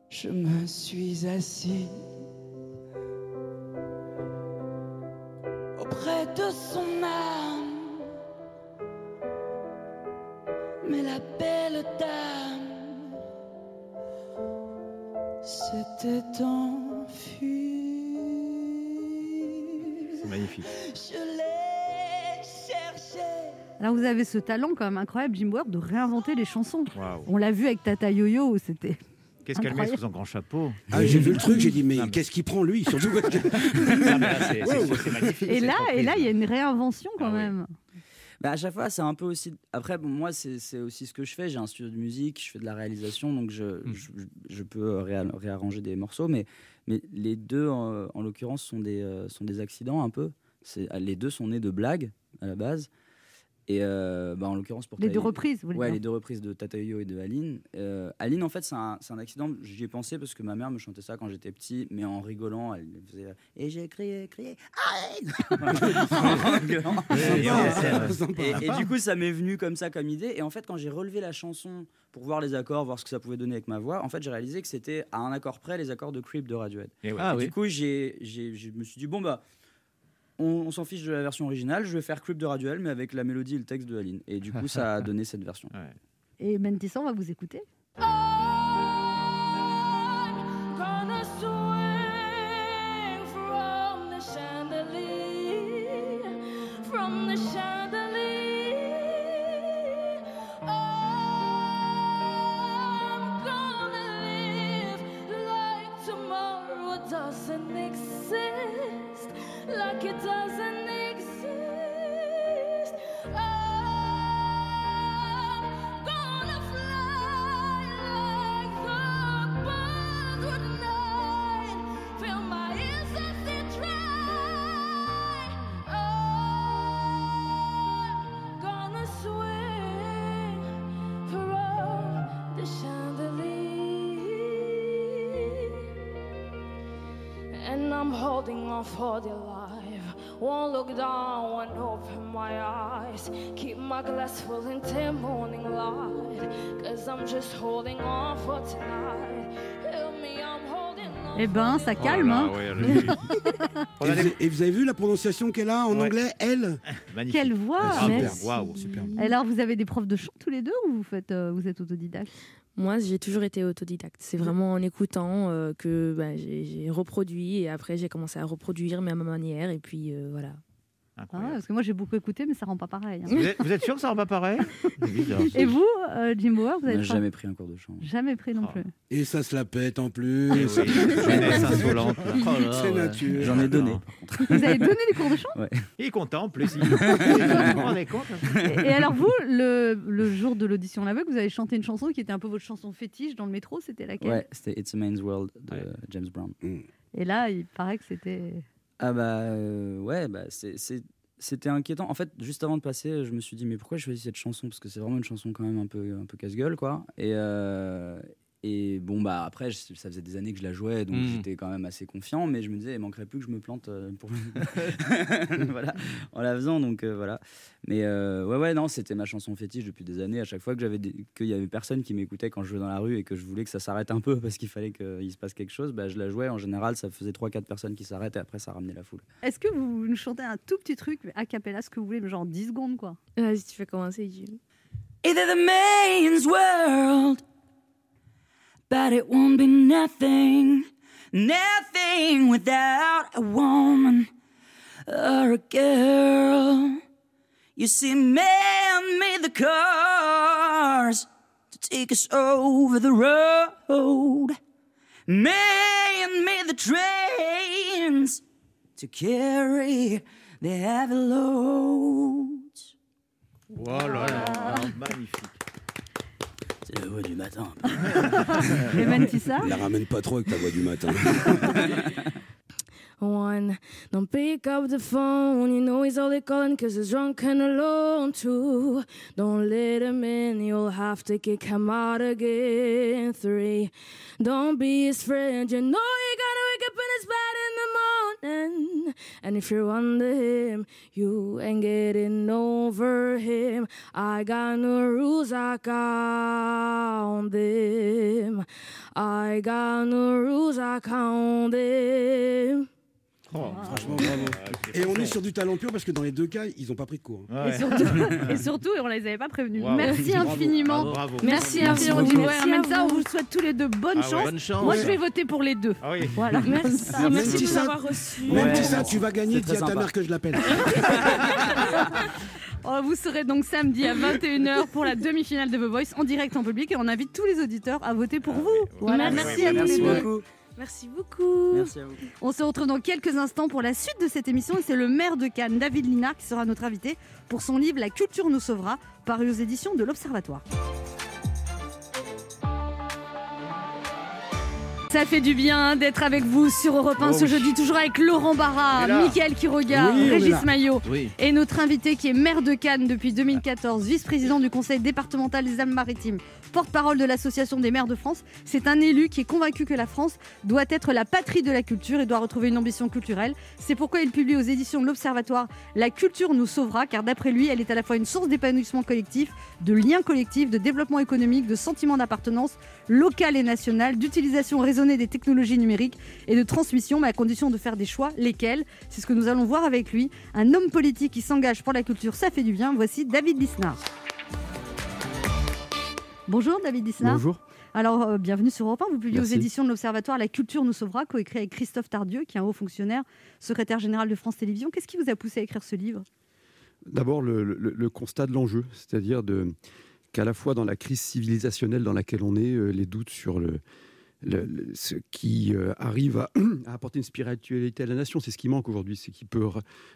Je me suis assis de son âme. Mais la belle dame s'était enfuie. C'est magnifique. Je l'ai cherché. Alors, vous avez ce talent quand même incroyable, Jim Boer, de réinventer les chansons. On l'a vu avec Tata Yo-Yo, c'était. Qu'est-ce qu'elle met sous son grand chapeau Ah, j'ai vu le truc, j'ai dit, mais qu'est-ce qu'il prend lui Surtout parce que- mais là, c'est- c'est- c'est magnifique. Et là, et là, il y a une réinvention quand Ah oui. même. Bah, à chaque fois, c'est un peu aussi. Après, bon, moi, c'est c'est aussi ce que je fais. J'ai un studio de musique, je fais de la réalisation, donc je, Hmm. je, je peux réa- réarranger des morceaux. Mais, mais les deux, en, en l'occurrence, sont des, euh, sont des accidents un peu. C'est- Les deux sont nés de blagues à la base. Et euh, bah, en l'occurrence pour Les deux reprises, vous voulez Ouais, les deux reprises de Tatayo et de Aline. Euh, Aline, en fait, c'est un, c'est un accident. J'y ai pensé parce que ma mère me chantait ça quand j'étais petit, mais en rigolant, elle faisait. Et j'ai crié, crié, Aline En rigolant. Sympa, Et- et, et du coup, ça m'est venu comme ça, comme idée. Et en fait, quand j'ai relevé la chanson pour voir les accords, voir ce que ça pouvait donner avec ma voix, en fait, j'ai réalisé que c'était à un accord près les accords de Creep de Radiohead. Et ouais. Et Ah du coup, j'ai, j'ai- je me suis dit, bon, bah. On, on s'en fiche de la version originale, je vais faire Creep de Radiohead, mais avec la mélodie et le texte de Aline. Et du coup, ça a donné cette version. Et Mentissa, on va vous écouter. Gonna swing from the chandelier, holding on for dear life. Won't look down, won't open my eyes. Keep my glass full until morning light. Cause I'm just holding on for tonight. Help me, I'm holding on. Eh ben, ça calme. hein. Et vous, et vous avez vu la prononciation qu'elle a en anglais, elle? Quelle voix Super, Merci. waouh, super. Alors, vous avez des profs de chant tous les deux ou vous, faites, euh, vous êtes autodidacte? Moi, j'ai toujours été autodidacte. C'est vraiment en écoutant euh, que bah, j'ai j'ai reproduit et après j'ai commencé à reproduire mais à ma manière et puis euh, voilà. Ah ouais, Parce que moi, j'ai beaucoup écouté, mais ça rend pas pareil. hein. Vous êtes, vous êtes sûr que ça rend pas pareil? Bizarre. Et vous, euh, Jim Bauer, vous On avez jamais pris un cours de chant. Jamais pris non plus. Et ça se la pète en plus. Eh oui, jeunesse insolente. Oh C'est ouais. J'en ai donné. Vous avez donné des cours de chant? Ouais. Il est content en plus. Il... vous vous rendez compte et, et alors vous, le, le jour de l'audition à l'aveugle, vous avez chanté une chanson qui était un peu votre chanson fétiche dans le métro, c'était laquelle? Ouais, c'était It's a Man's World de James Brown. Et là, il paraît que c'était... Ah bah euh, ouais, bah c'était inquiétant. En fait, juste avant de passer, je me suis dit mais pourquoi je choisis cette chanson? Parce que c'est vraiment une chanson quand même un peu un peu casse-gueule quoi. Euh, et bon bah après je- ça faisait des années que je la jouais donc Mhm. j'étais quand même assez confiant mais je me disais il manquerait plus que je me plante euh, pour voilà en la faisant donc euh, voilà. Mais euh, ouais ouais non, c'était ma chanson fétiche depuis des années à chaque fois que j'avais des- qu'il y avait personne qui m'écoutait quand je jouais dans la rue et que je voulais que ça s'arrête un peu parce qu'il fallait qu'il se passe quelque chose, bah je la jouais en général, ça faisait 3 4 personnes qui s'arrêtent et après ça ramenait la foule. Est-ce que vous nous chantez un tout petit truc, a cappella, ce que vous voulez, mais genre 10 secondes, quoi? Vas-y, tu fais commencer, Gilles. Either the man's world, but it won't be nothing, nothing without a woman or a girl. You see, man made the cars to take us over the road. Man made the trains to carry the heavy loads. Oh là là, magnifique. C'est la voix du matin. La ramène pas trop avec ta voix du matin. One, don't pick up the phone. You know he's only calling cause he's drunk and alone. Two, don't let him in. You'll have to kick him out again. Three, don't be his friend. You know you gotta wake up in his bed in morning. And if you're under him, you ain't getting over him. I got no rules, I count them. I got no rules, I count them. Oh, franchement, bravo. Et on est sur du talent pur parce que dans les deux cas, ils n'ont pas pris de cours. hein. Et surtout, et surtout, on les avait pas prévenus. Wow. Merci infiniment. Bravo, bravo. Merci Merci infiniment. Merci Même à ça, on vous. souhaite tous les deux bonne Ah ouais. chance. Bonne chance. Moi, je vais voter pour les deux. Ah oui. Voilà. Merci, merci de nous avoir reçus. Même Ouais. si ça, tu vas gagner, dis à ta mère que je l'appelle. Oh, vous serez donc samedi à 21h pour la demi-finale de The Voice en direct en public et on invite tous les auditeurs à voter pour vous. Voilà, merci, à tous Merci les deux. Merci beaucoup. Merci à vous. On se retrouve dans quelques instants pour la suite de cette émission et c'est le maire de Cannes, David Linard, qui sera notre invité pour son livre La culture nous sauvera, paru aux éditions de l'Observatoire. Ça fait du bien d'être avec vous sur Europe 1 Oh ce oui. jeudi, toujours avec Laurent Barra. Mickaël Quiroga, Oui, Régis. Maillot Oui. et notre invité qui est maire de Cannes depuis 2014, vice-président du conseil départemental des Alpes-Maritimes, porte-parole de l'association des maires de France. C'est un élu qui est convaincu que la France doit être la patrie de la culture et doit retrouver une ambition culturelle. C'est pourquoi il publie aux éditions de l'Observatoire La culture nous sauvera, car d'après lui, elle est à la fois une source d'épanouissement collectif, de liens collectifs, de développement économique, de sentiment d'appartenance locale et nationale, d'utilisation des technologies numériques et de transmission, mais à condition de faire des choix. Lesquels? C'est ce que nous allons voir avec lui. Un homme politique qui s'engage pour la culture, ça fait du bien. Voici David Lisnard. Bonjour David Lisnard. Bonjour. Alors, euh, bienvenue sur Europe 1. Vous publiez aux éditions de l'Observatoire La culture nous sauvera, coécrit avec Christophe Tardieu, qui est un haut fonctionnaire, secrétaire général de France Télévisions. Qu'est-ce qui vous a poussé à écrire ce livre? D'abord, le, le- le constat de l'enjeu, c'est-à-dire qu'à la fois dans la crise civilisationnelle dans laquelle on est, euh, les doutes sur le, ce qui euh, arrive à, apporter une spiritualité à la nation, c'est ce qui manque aujourd'hui, c'est qui peut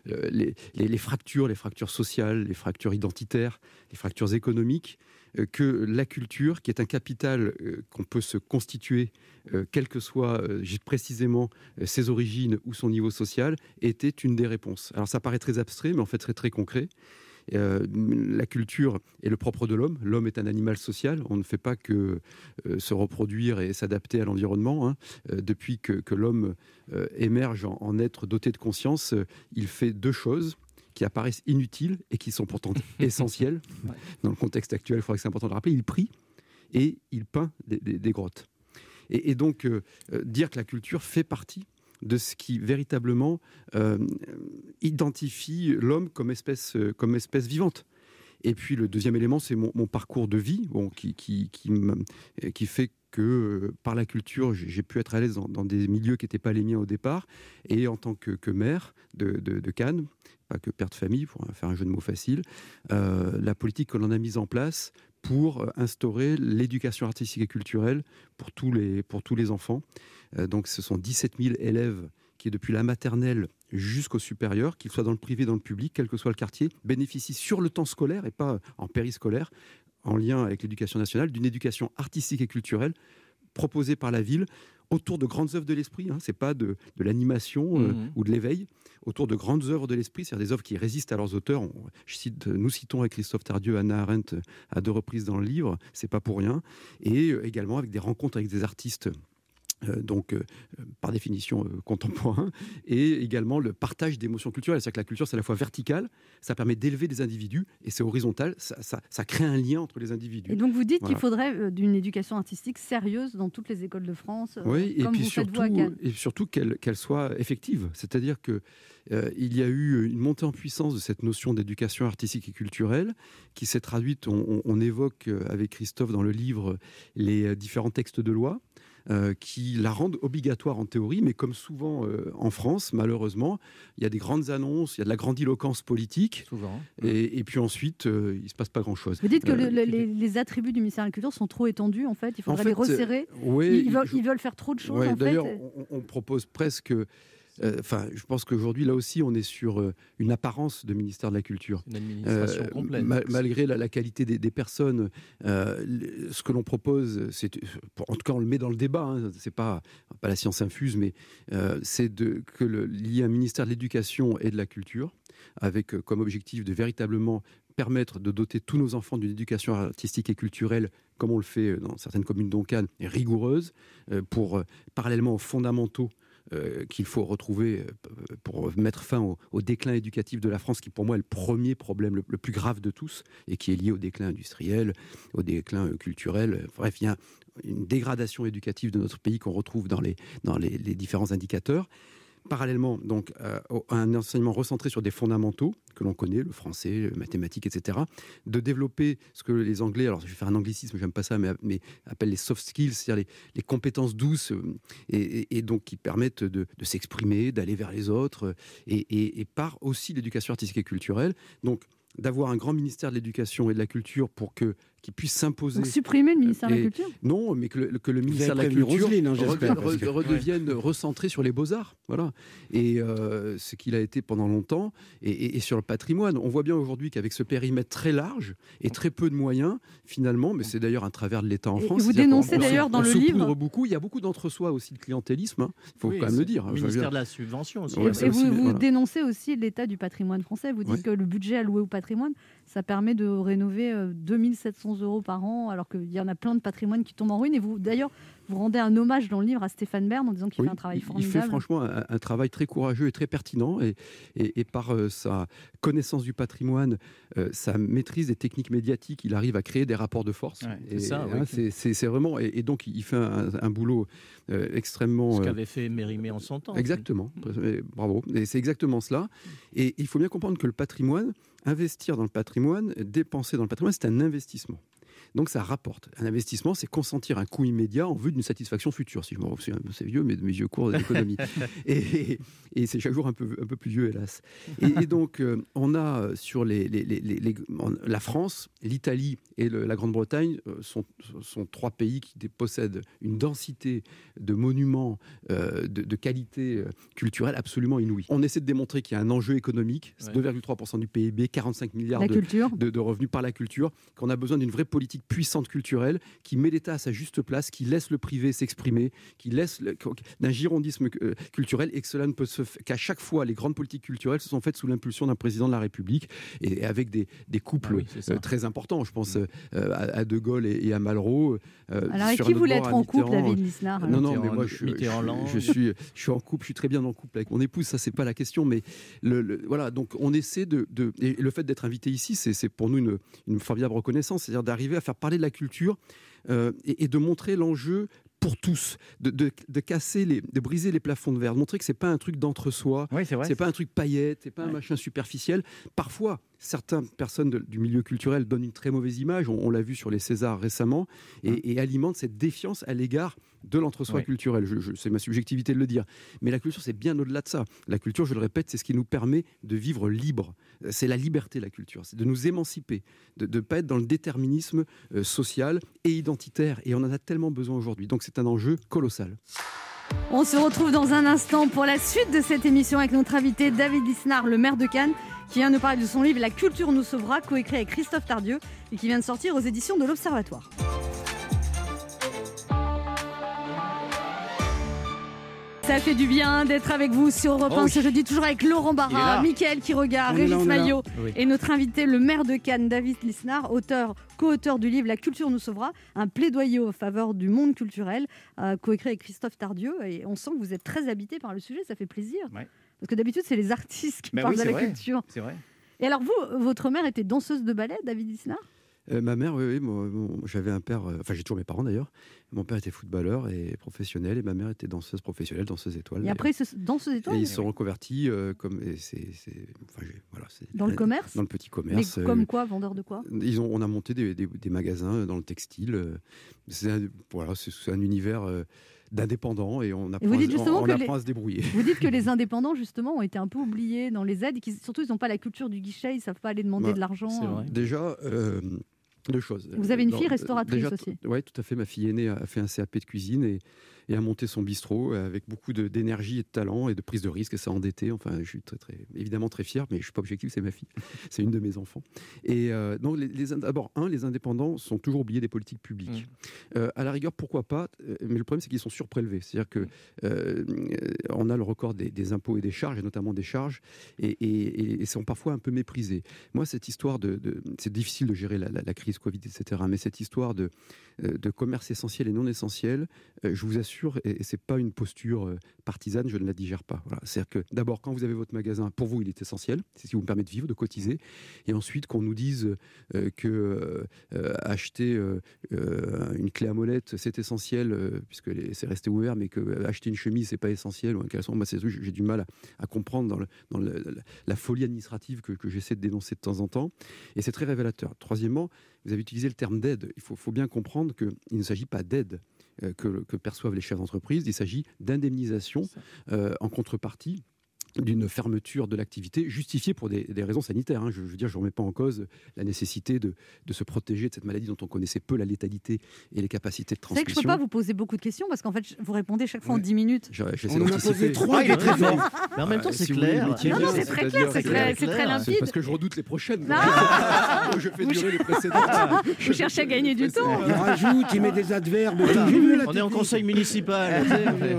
les, fractures, les fractures sociales, les fractures identitaires, les fractures économiques, euh, que la culture, qui est un capital euh, qu'on peut se constituer, quelles que soient précisément ses origines ou son niveau social, était une des réponses. Alors ça paraît très abstrait, mais en fait très très concret. Euh, la culture est le propre de l'homme. L'homme est un animal social. On ne fait pas que euh, se reproduire et s'adapter à l'environnement. hein. Euh, depuis que, que l'homme émerge en, en être doté de conscience, il fait deux choses qui apparaissent inutiles et qui sont pourtant essentielles. Dans le contexte actuel, il faudrait que c'est important de le rappeler. Il prie et il peint des, des- des grottes. Et, et donc, dire que la culture fait partie de ce qui véritablement euh, identifie l'homme comme espèce, euh, comme espèce vivante. Et puis le deuxième élément, c'est mon, parcours de vie bon, qui, qui, qui, euh, qui fait que par la culture, j'ai pu être à l'aise dans, des milieux qui n'étaient pas les miens au départ. Et en tant que, maire de, Cannes, pas que père de famille, pour faire un jeu de mots facile, la politique que l'on a mise en place pour euh, instaurer l'éducation artistique et culturelle pour tous les, enfants. Euh, donc ce sont 17 000 élèves qui, depuis la maternelle jusqu'au supérieur, qu'ils soient dans le privé, dans le public, quel que soit le quartier, bénéficient sur le temps scolaire et pas en périscolaire, en lien avec l'éducation nationale, d'une éducation artistique et culturelle proposée par la ville autour de grandes œuvres de l'esprit. Hein. C'est pas de, de l'animation euh, Mhm. ou de l'éveil, autour de grandes œuvres de l'esprit, c'est-à-dire des œuvres qui résistent à leurs auteurs. On- je cite, nous citons avec Christophe Tardieu Anna Arendt euh, à deux reprises dans le livre, c'est pas pour rien, et euh, également avec des rencontres avec des artistes. Euh, donc, euh, par définition euh, contemporains, et également le partage d'émotions culturelles. C'est-à-dire que la culture, c'est à la fois verticale, ça permet d'élever des individus, et c'est horizontal, ça, ça- ça crée un lien entre les individus. Et donc vous dites qu'il faudrait euh, d'une éducation artistique sérieuse dans toutes les écoles de France, Oui, et comme puis vous surtout, et surtout qu'elle soit effective. C'est-à-dire que il y a eu une montée en puissance de cette notion d'éducation artistique et culturelle qui s'est traduite. On, on- on évoque avec Christophe dans le livre les différents textes de loi. Euh, qui la rendent obligatoire en théorie, mais comme souvent euh, en France, malheureusement, il y a des grandes annonces, il y a de la grandiloquence politique, Souvent. et, et puis ensuite, euh, il ne se passe pas grand-chose. Vous dites que le- le- les, les attributs du ministère de la Culture sont trop étendus, en fait. Il faudrait En fait, les resserrer. oui, ils, ils veulent faire trop de choses, Ouais, en D'ailleurs, fait. on, on propose presque. Euh, Enfin, je pense qu'aujourd'hui, là aussi, on est sur euh, une apparence de ministère de la Culture. Une administration complète. ma- malgré la, la qualité des, des personnes, euh, ce que l'on propose, c'est, en tout cas, on le met dans le débat. Hein, c'est pas pas la science infuse, mais euh, c'est de que il y ait un ministère de l'Éducation et de la Culture, avec euh, comme objectif de véritablement permettre de doter tous nos enfants d'une éducation artistique et culturelle, comme on le fait dans certaines communes d'Oncan, rigoureuse, euh, pour euh, parallèlement aux fondamentaux euh, qu'il faut retrouver euh, pour mettre fin au, déclin éducatif de la France, qui pour moi est le premier problème le, plus grave de tous, et qui est lié au déclin industriel, au déclin euh, culturel. Bref, il y a une dégradation éducative de notre pays qu'on retrouve dans les différents indicateurs. Parallèlement, donc, euh, à un enseignement recentré sur des fondamentaux que l'on connaît, le français, le mathématiques, etc., de développer ce que les Anglais, alors je vais faire un anglicisme, j'aime pas ça, mais, appellent les soft skills, c'est-à-dire les, les compétences douces, euh, et, donc qui permettent de, s'exprimer, d'aller vers les autres, euh, et par aussi l'éducation artistique et culturelle. Donc, d'avoir un grand ministère de l'éducation et de la culture pour que qui puisse s'imposer. Supprimer le ministère de la Et- Culture Non, mais que le, que le ministère de la Culture Roselyne, hein, j'espère, re- parce que- re- redevienne recentré sur les beaux-arts. Voilà. Et euh, ce qu'il a été pendant longtemps. Et, et- et sur le patrimoine, on voit bien aujourd'hui qu'avec ce périmètre très large et très peu de moyens, finalement, mais c'est d'ailleurs un travers de l'État en France. vous dénoncez d'ailleurs dans on le se livre- beaucoup. Il y a beaucoup d'entre-soi aussi de clientélisme. Il faut Oui, quand même le dire. le Je veux ministère dire- de la subvention aussi. Ouais, Et vous, aussi, vous voilà. dénoncez aussi l'état du patrimoine français. Vous dites Ouais. que le budget alloué au patrimoine, ça permet de rénover euh, 2700 euros par an, alors qu'il y en a plein de patrimoines qui tombent en ruine. Et vous, d'ailleurs, vous rendez un hommage dans le livre à Stéphane Bern en disant qu'il Oui, fait un travail il- formidable. Il fait franchement un, un travail très courageux et très pertinent. Et, et- et par euh, sa connaissance du patrimoine, euh, sa maîtrise des techniques médiatiques, il arrive à créer des rapports de force. Ouais, c'est ça, oui. hein, c'est vraiment. Et, et donc, il fait un, un boulot euh, extrêmement. Ce euh, qu'avait fait Mérimée en son temps. Exactement. Bravo. Et c'est exactement cela. Et il faut bien comprendre que le patrimoine, investir dans le patrimoine, dépenser dans le patrimoine, c'est un investissement. Donc ça rapporte. Un investissement, c'est consentir un coût immédiat en vue d'une satisfaction future. Si je me souviens, c'est vieux, mais de mes vieux cours d'économie. et et c'est chaque jour un peu, un peu plus vieux, hélas. Et, et donc, euh, on a euh, sur les, les- les- les- les- en- la France, l'Italie et le- la Grande-Bretagne euh, sont, sont trois pays qui possèdent une densité de monuments euh, de, de qualité culturelle absolument inouïe. On essaie de démontrer qu'il y a un enjeu économique, c'est Ouais. 2,3% du PIB, 45 milliards de revenus par la culture, qu'on a besoin d'une vraie politique puissante culturelle qui met l'État à sa juste place, qui laisse le privé s'exprimer, qui laisse d'un girondisme euh, culturel et que cela ne peut se qu'à chaque fois les grandes politiques culturelles se sont faites sous l'impulsion d'un président de la République et avec des, des couples Ah oui, euh, très importants. Je pense euh, à, De Gaulle et, et à Malraux. euh, Alors, avec sur qui voulait être en couple. David Lisnard Non, non, mais moi, je, je, Mitterrand. je suis, je suis en couple, je suis très bien en couple avec mon épouse, ça, c'est pas la question, mais le, le- voilà, donc on essaie de. de- et le fait d'être invité ici, c'est c'est pour nous une, une formidable reconnaissance, c'est-à-dire d'arriver à faire parler de la culture euh, et, et de montrer l'enjeu pour tous, de, de- de casser les, de briser les plafonds de verre, de montrer que c'est pas un truc d'entre-soi, Oui, c'est pas un truc paillette, c'est pas un machin superficiel. Parfois, certaines personnes de- du milieu culturel donnent une très mauvaise image. On, on l'a vu sur les Césars récemment et, et alimentent cette défiance à l'égard de l'entre-soi culturel. Je- je- c'est ma subjectivité de le dire. Mais la culture, c'est bien au-delà de ça. La culture, je le répète, c'est ce qui nous permet de vivre libre. C'est la liberté, la culture. C'est de nous émanciper, de ne pas être dans le déterminisme euh, social et identitaire. Et on en a tellement besoin aujourd'hui. Donc c'est un enjeu colossal. On se retrouve dans un instant pour la suite de cette émission avec notre invité David Lisnard, le maire de Cannes, qui vient nous parler de son livre La culture nous sauvera, coécrit avec Christophe Tardieu et qui vient de sortir aux éditions de l'Observatoire. Ça fait du bien d'être avec vous sur Europe 1 Oh oui. ce jeudi, toujours avec Laurent Barra. Mickaël qui regarde, Régis. Maillot Oui. et notre invité, le maire de Cannes, David Lisnard, auteur, co-auteur du livre La culture nous sauvera, un plaidoyer en faveur du monde culturel, euh, coécrit avec Christophe Tardieu. Et on sent que vous êtes très habité par le sujet, ça fait plaisir. Ouais. Parce que d'habitude, c'est les artistes qui Bah parlent oui, de la vrai. culture. C'est vrai. Et alors, vous, votre mère était danseuse de ballet, David Lisnard? Euh, ma mère, oui, oui, moi, mon- j'avais un père, euh, enfin j'ai toujours mes parents d'ailleurs. Mon père était footballeur et professionnel et ma mère était danseuse professionnelle, danseuse étoile. Et après, ce- danseuse Et étoile ils se sont reconvertis euh, comme et enfin, voilà, Dans le commerce Dans le petit Mais commerce. euh, comme quoi, vendeur de quoi ils ont, on a monté des, des- des magasins dans le textile. euh, C'est un, voilà, c'est, un univers euh, d'indépendants et on apprend, vous dites on- justement on que apprend les- à se débrouiller. Vous dites que les indépendants, justement, ont été un peu oubliés dans les aides et surtout, ils n'ont pas la culture du guichet, ils ne savent pas aller demander Bah, de l'argent. Déjà, euh, deux choses. Vous avez une fille restauratrice déjà, aussi. Oui, tout à fait. Ma fille aînée a fait un CAP de cuisine et, et a monté son bistrot avec beaucoup d'énergie et de talent et de prise de risque. Et ça a endetté. Enfin, je suis très, très, évidemment très fier, mais je suis pas objectif, c'est ma fille. C'est une de mes enfants. Et euh, donc, les, les ind- d'abord, un, les indépendants sont toujours oubliés des politiques publiques. Euh, à la rigueur, pourquoi pas euh, Mais le problème, c'est qu'ils sont surprélevés. C'est-à-dire que euh, on a le record des, des impôts et des charges, et notamment des charges, et, et, et sont parfois un peu méprisés. Moi, cette histoire de, de- c'est difficile de gérer la, la- la crise Covid, etc. Mais cette histoire de, euh, de commerce essentiel et non essentiel, euh, je vous assure, et, et c'est pas une posture euh, partisane, je ne la digère pas. C'est-à-dire que d'abord, quand vous avez votre magasin, pour vous, il est essentiel. C'est ce qui vous permet de vivre, de cotiser. Et ensuite, qu'on nous dise euh, que euh, euh, acheter une clé à molette, c'est essentiel, puisque c'est resté ouvert, mais que acheter une chemise, c'est pas essentiel. Ou un caleçon, que j'ai du mal à, comprendre dans, la, folie administrative que, j'essaie de dénoncer de temps en temps. Et c'est très révélateur. Troisièmement, vous avez utilisé le terme d'aide. Il faut, faut bien comprendre qu'il ne s'agit pas d'aide que, que perçoivent les chefs d'entreprise, il s'agit d'indemnisation euh, en contrepartie d'une fermeture de l'activité justifiée pour des, des raisons sanitaires. hein. Je, je veux dire, je ne remets pas en cause la nécessité de, de se protéger de cette maladie dont on connaissait peu la létalité et les capacités de Vous savez que je transmission. ne peux pas vous poser beaucoup de questions parce qu'en fait, vous répondez chaque fois en 10 minutes. Je- j'essaie On en a posé trois, Ah, il est très fort. Mais en même temps, Ah, c'est si clair. Non, non, c'est très clair, c'est très- c'est très C'est limpide. parce que je redoute les prochaines. Ah je fais durer les précédentes. Vous cherchez à gagner du temps. Il rajoute, il met des adverbes. On est en conseil municipal. mais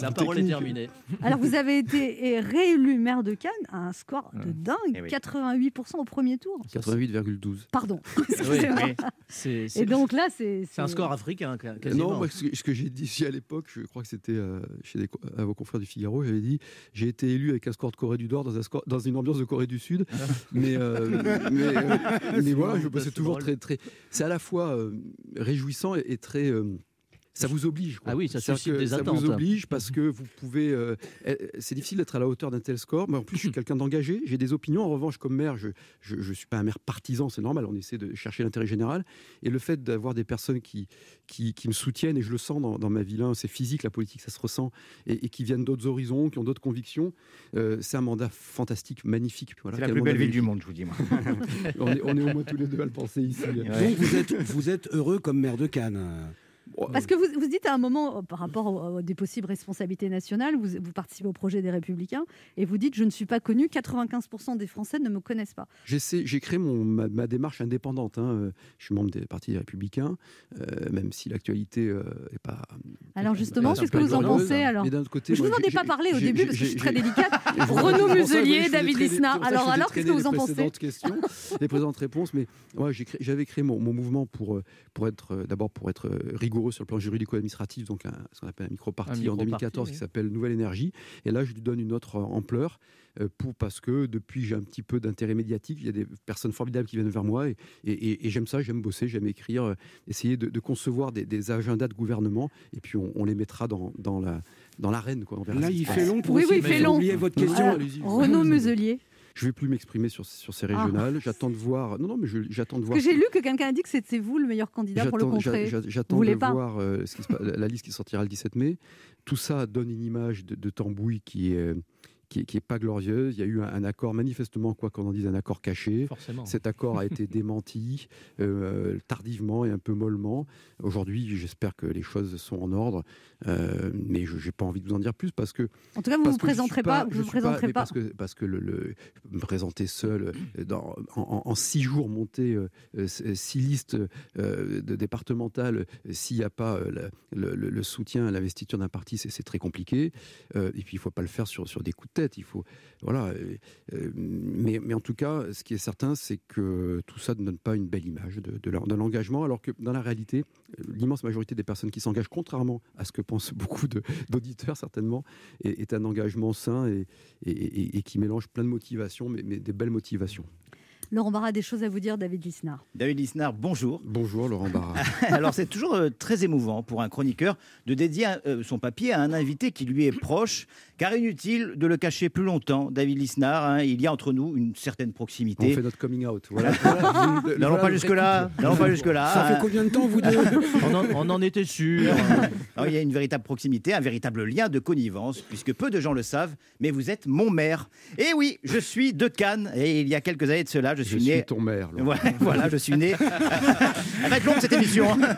La parole est terminée. Alors, vous avez été réélu maire de Cannes à un score de dingue, Eh oui. 88% au premier tour. 88,12. Pardon. Oui, oui. Et donc là, c'est. C'est un score africain, quasiment. Non, moi, ce que, j'ai dit ici à l'époque, je crois que c'était euh, chez des à vos confrères du Figaro, j'avais dit j'ai été élu avec un score de Corée du Nord dans, un score, dans une ambiance de Corée du Sud. mais, euh, mais, euh, mais voilà, je- c'est c'est toujours drôle. très. très c'est à la fois euh, réjouissant et, et très. Ça vous oblige. quoi. Ah oui, ça suscite des ça attentes. vous oblige parce que vous pouvez. euh, euh, c'est difficile d'être à la hauteur d'un tel score. Mais en plus, je suis quelqu'un d'engagé. J'ai des opinions. En revanche, comme maire, je je, je suis pas un maire partisan. C'est normal. On essaie de chercher l'intérêt général. Et le fait d'avoir des personnes qui, qui, qui me soutiennent, et je le sens dans, dans ma ville, hein, c'est physique, la politique, ça se ressent, et, et qui viennent d'autres horizons, qui ont d'autres convictions, euh, c'est un mandat fantastique, magnifique. Voilà, C'est la plus belle ville du monde, je vous dis, moi. on, est, on est au moins tous les deux à le penser ici. Donc vous êtes, vous êtes heureux comme maire de Cannes. Parce que vous, vous dites à un moment, euh, par rapport aux, aux- des possibles responsabilités nationales, vous, vous participez au projet des Républicains et vous dites Je ne suis pas connu, 95% des Français ne me connaissent pas. J'ai créé mon, ma, ma démarche indépendante. hein. Euh, Je suis membre des partis des Républicains, euh, même si l'actualité n'est pas. Alors justement, qu'est-ce que vous en pensez alors Mais côté, Je vous moi, en ai pas parlé au début parce que je suis très délicate. Vous- Renaud Muselier, David Lisnard. Alors, alors, qu'est-ce que vous en pensez questions, les précédentes réponses, mais j'avais créé mon, mouvement pour, euh, pour être euh, d'abord pour être euh, rigoureux sur le plan juridico-administratif, donc un- ce qu'on appelle un micro-parti en micro-parti, 2014 oui. qui s'appelle Nouvelle Énergie. Et là, je lui donne une autre euh, ampleur euh, pour, parce que depuis j'ai un petit peu d'intérêt médiatique, il y a des personnes formidables qui viennent vers moi et, et- et- et j'aime ça, j'aime bosser, j'aime écrire, euh, essayer de, de concevoir des, des agendas de gouvernement et puis on, on les mettra dans, dans la dans l'arène. Là, il fait long pour Oui, oui, il fait long. votre question. non, allez-y. Renaud Muselier. Je vais plus m'exprimer sur, sur ces régionales. J'attends de voir. Non, non, mais j'attends de voir. que j'ai lu que quelqu'un a dit que c'était vous le meilleur candidat pour le Vous J'attends de pas voir euh, ce qui se passe- la la liste qui sortira le 17 mai. Tout ça donne une image de, de tambouille qui est, qui est, qui est pas glorieuse. Il y a eu un, un accord, manifestement, quoi qu'on en dise, un accord caché. Forcément. Cet accord a été démenti euh, tardivement et un peu mollement. Aujourd'hui, j'espère que les choses sont en ordre, euh, mais je n'ai pas envie de vous en dire plus parce que. En tout cas, vous parce vous présenterez pas- je vous suis présenterez pas. Parce que, parce que le, le- me présenter seul, euh, dans, en, en- en six jours, monter euh, six listes euh, de départementales, s'il n'y a pas euh, le, le- le soutien à l'investiture d'un parti, c'est c'est très compliqué. Euh, et puis, il ne faut pas le faire sur, sur des coups de Il faut, voilà. euh, euh, mais, mais en tout cas, ce qui est certain, c'est que tout ça ne donne pas une belle image de, de l'engagement, alors que dans la réalité, euh, l'immense majorité des personnes qui s'engagent, contrairement à ce que pensent beaucoup d'auditeurs certainement, est, un engagement sain et, qui mélange plein de motivations, mais des belles motivations. Laurent Barra a des choses à vous dire, David Lisnard. David Lisnard, bonjour. Bonjour Laurent Barra. Alors c'est toujours euh, très émouvant pour un chroniqueur de dédier euh, son papier à un invité qui lui est proche, car inutile de le cacher plus longtemps. David Lisnard, hein, il y a entre nous une certaine On proximité. fait notre coming out. Voilà. N'allons pas jusque-là. N'allons pas jusque-là. Ça fait combien de temps, vous deux on, en, on en était sûr. Alors, il y a une véritable proximité, un véritable lien de connivence, puisque peu de gens le savent, mais vous êtes mon maire. Et oui, je suis de Cannes, et il y a quelques années de cela, je suis Je né. suis ton maire. Ouais, voilà, je suis né. Elle va être longue cette émission. hein.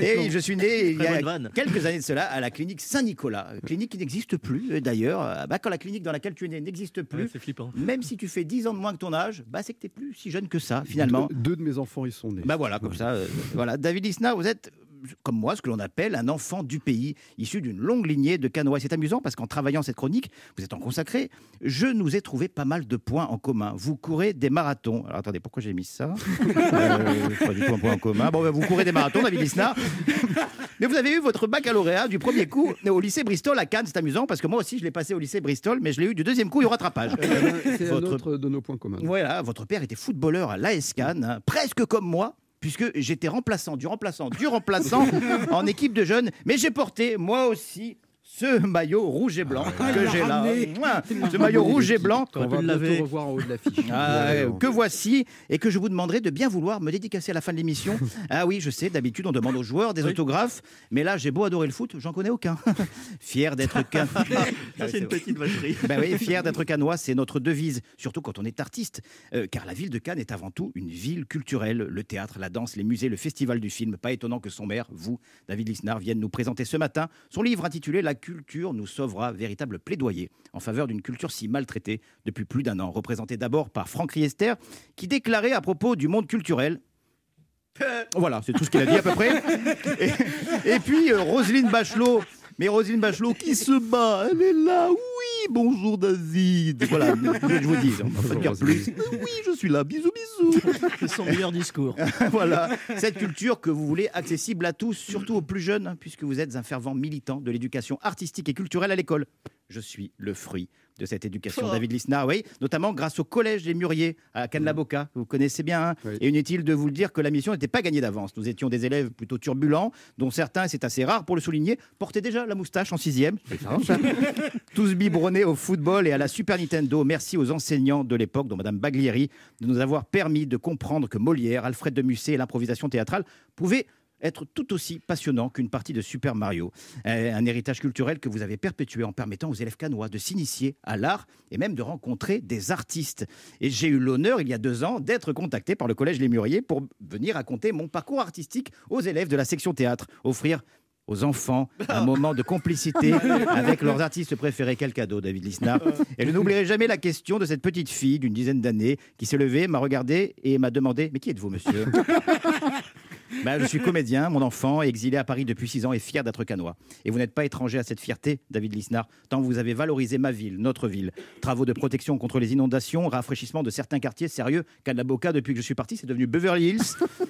Et je suis né il y a quelques années de cela à la clinique Saint-Nicolas. Clinique qui n'existe plus d'ailleurs. Euh, Bah, quand la clinique dans laquelle tu es né n'existe plus, Ouais, c'est flippant. même si tu fais 10 ans de moins que ton âge, bah, c'est que tu n'es plus si jeune que ça finalement. Deux, deux de mes enfants y sont nés. Bah voilà, comme ça. euh, voilà. David Lisnard, vous êtes, comme moi, ce que l'on appelle un enfant du pays, issu d'une longue lignée de canois. Et c'est amusant parce qu'en travaillant cette chronique, vous êtes en consacré, je nous ai trouvé pas mal de points en commun. Vous courez des marathons. Alors attendez, pourquoi j'ai mis ça? Euh, Pas du tout un point en commun. Bon, bah, vous courez des marathons, David Lisnard. Mais vous avez eu votre baccalauréat du premier coup au lycée Bristol à Cannes. C'est amusant parce que moi aussi, je l'ai passé au lycée Bristol, mais je l'ai eu du deuxième coup et au rattrapage. C'est un autre de nos points communs. voilà, votre père était footballeur à l'AS Cannes, hein, presque comme moi. Puisque j'étais remplaçant, du remplaçant, du remplaçant en équipe de jeunes. Mais j'ai porté, moi aussi, ce maillot rouge et blanc Ah, que j'ai là. Ce maillot rouge et blanc On va bientôt revoir en haut de l'affiche. ah, que voici et que je vous demanderai de bien vouloir me dédicacer à la fin de l'émission. ah oui, je sais, d'habitude on demande aux joueurs des autographes, mais là j'ai beau adorer le foot, j'en connais aucun. fier d'être can... Ça, c'est une petite vacherie. Ben oui, fier d'être canois, c'est notre devise, surtout quand on est artiste, Euh, car la ville de Cannes est avant tout une ville culturelle. Le théâtre, la danse, les musées, le festival du film. Pas étonnant que son maire, vous, David Lisnard, vienne nous présenter ce matin son livre intitulé La culture nous sauvera, véritable plaidoyer en faveur d'une culture si maltraitée depuis plus d'un an, représenté d'abord par Franck Riester, qui déclarait à propos du monde culturel voilà, c'est tout ce qu'il a dit à peu près. Et, et puis euh, Roselyne Bachelot, mais Roselyne Bachelot qui se bat, elle est là, oui, bonjour David. Voilà, je vous dis, on va pas dire plus. Oui, je suis là, bisous, bisous. C'est son meilleur discours. voilà, cette culture que vous voulez accessible à tous, surtout aux plus jeunes, hein, puisque vous êtes un fervent militant de l'éducation artistique et culturelle à l'école. Je suis le fruit de cette éducation, Oh. David Lisnard, oui, notamment grâce au collège des Mûriers à Cannes-la-Boca, vous connaissez bien, hein. et inutile de vous le dire que la mission n'était pas gagnée d'avance. Nous étions des élèves plutôt turbulents, dont certains, et c'est assez rare pour le souligner, portaient déjà la moustache en sixième. Tous biberonnés au football et à la Super Nintendo. Merci aux enseignants de l'époque, dont Madame Baglieri, de nous avoir permis de comprendre que Molière, Alfred de Musset et l'improvisation théâtrale pouvaient être tout aussi passionnant qu'une partie de Super Mario. Euh, un héritage culturel que vous avez perpétué en permettant aux élèves canois de s'initier à l'art et même de rencontrer des artistes. Et j'ai eu l'honneur, il y a deux ans, d'être contacté par le Collège Les Mûriers pour venir raconter mon parcours artistique aux élèves de la section théâtre, offrir aux enfants un moment de complicité avec leurs artistes préférés. Quel cadeau, David Lisnard. Et je n'oublierai jamais la question de cette petite fille d'une dizaine d'années qui s'est levée, m'a regardé et m'a demandé Mais qui êtes-vous, monsieur? Bah, je suis comédien, mon enfant, exilé à Paris depuis six ans et fier d'être canois. Et vous n'êtes pas étranger à cette fierté, David Lisnard, tant vous avez valorisé ma ville, notre ville. Travaux de protection contre les inondations, rafraîchissement de certains quartiers, sérieux, Canaboca, depuis que je suis parti, c'est devenu Beverly Hills.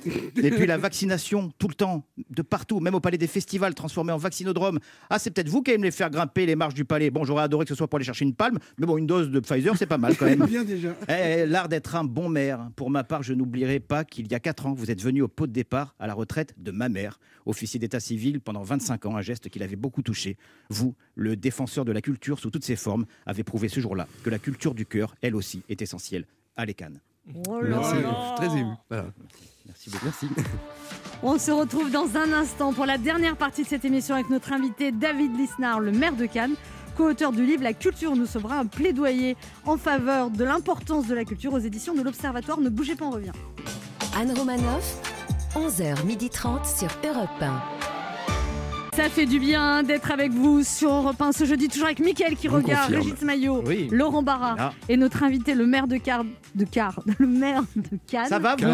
et puis la vaccination, tout le temps, de partout, même au palais des festivals, transformé en vaccinodrome. Ah, c'est peut-être vous qui allez me les faire grimper les marches du palais. Bon, j'aurais adoré que ce soit pour aller chercher une palme, mais bon, une dose de Pfizer, c'est pas mal quand même. Bien déjà. Eh, L'art d'être un bon maire. Pour ma part, je n'oublierai pas qu'il y a 4 ans, vous êtes venu au pot de départ à la retraite de ma mère, officier d'état civil pendant 25 ans, un geste qui l'avait beaucoup touché. Vous, le défenseur de la culture sous toutes ses formes, avez prouvé ce jour-là que la culture du cœur, elle aussi, est essentielle. Allez, Cannes. Oh là Merci, là. je suis très ému. Voilà. Merci beaucoup. Merci. On se retrouve dans un instant pour la dernière partie de cette émission avec notre invité David Lisnard, le maire de Cannes, co-auteur du livre La culture nous sauvera, un plaidoyer en faveur de l'importance de la culture aux éditions de l'Observatoire. Ne bougez pas, on revient. Anne Romanoff, 11h30 sur Europe 1. Ça fait du bien d'être avec vous sur Europe 1 ce jeudi, toujours avec Mickaël qui regarde, confirme. Régis Maillot, Oui. Laurent Barra Ah. et notre invité, le maire de Car... de Car... le maire de Cannes. Ça va, vous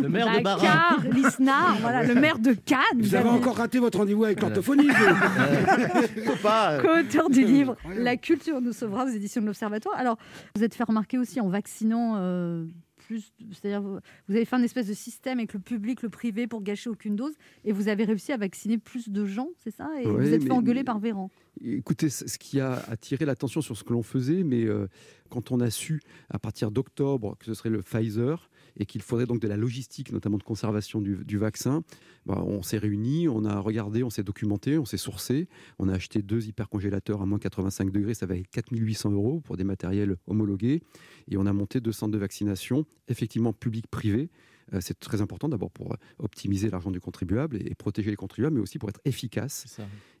Le maire de Barra. Car Lisnard, voilà, le maire de Cannes. Vous avez encore raté votre rendez-vous avec l'orthophonie. Pas. euh, co-auteur du livre. La culture nous sauvera aux éditions de l'Observatoire. Alors, vous êtes fait remarquer aussi en vaccinant euh, plus, c'est-à-dire vous, avez fait un espèce de système avec le public, le privé pour gâcher aucune dose, et vous avez réussi à vacciner plus de gens, c'est ça? Et Ouais, vous êtes fait mais- engueuler par Véran. Écoutez, ce qui a attiré l'attention sur ce que l'on faisait, mais euh, quand on a su à partir d'octobre que ce serait le Pfizer et qu'il faudrait donc de la logistique, notamment de conservation du, vaccin, bah, on s'est réunis, on a regardé, on s'est documenté, on s'est sourcé, on a acheté deux hypercongélateurs à moins 85 degrés, ça va être 4800 euros pour des matériels homologués, et on a monté deux centres de vaccination, effectivement public-privé. Euh, C'est très important d'abord pour euh, optimiser l'argent du contribuable et, et protéger les contribuables, mais aussi pour être efficace.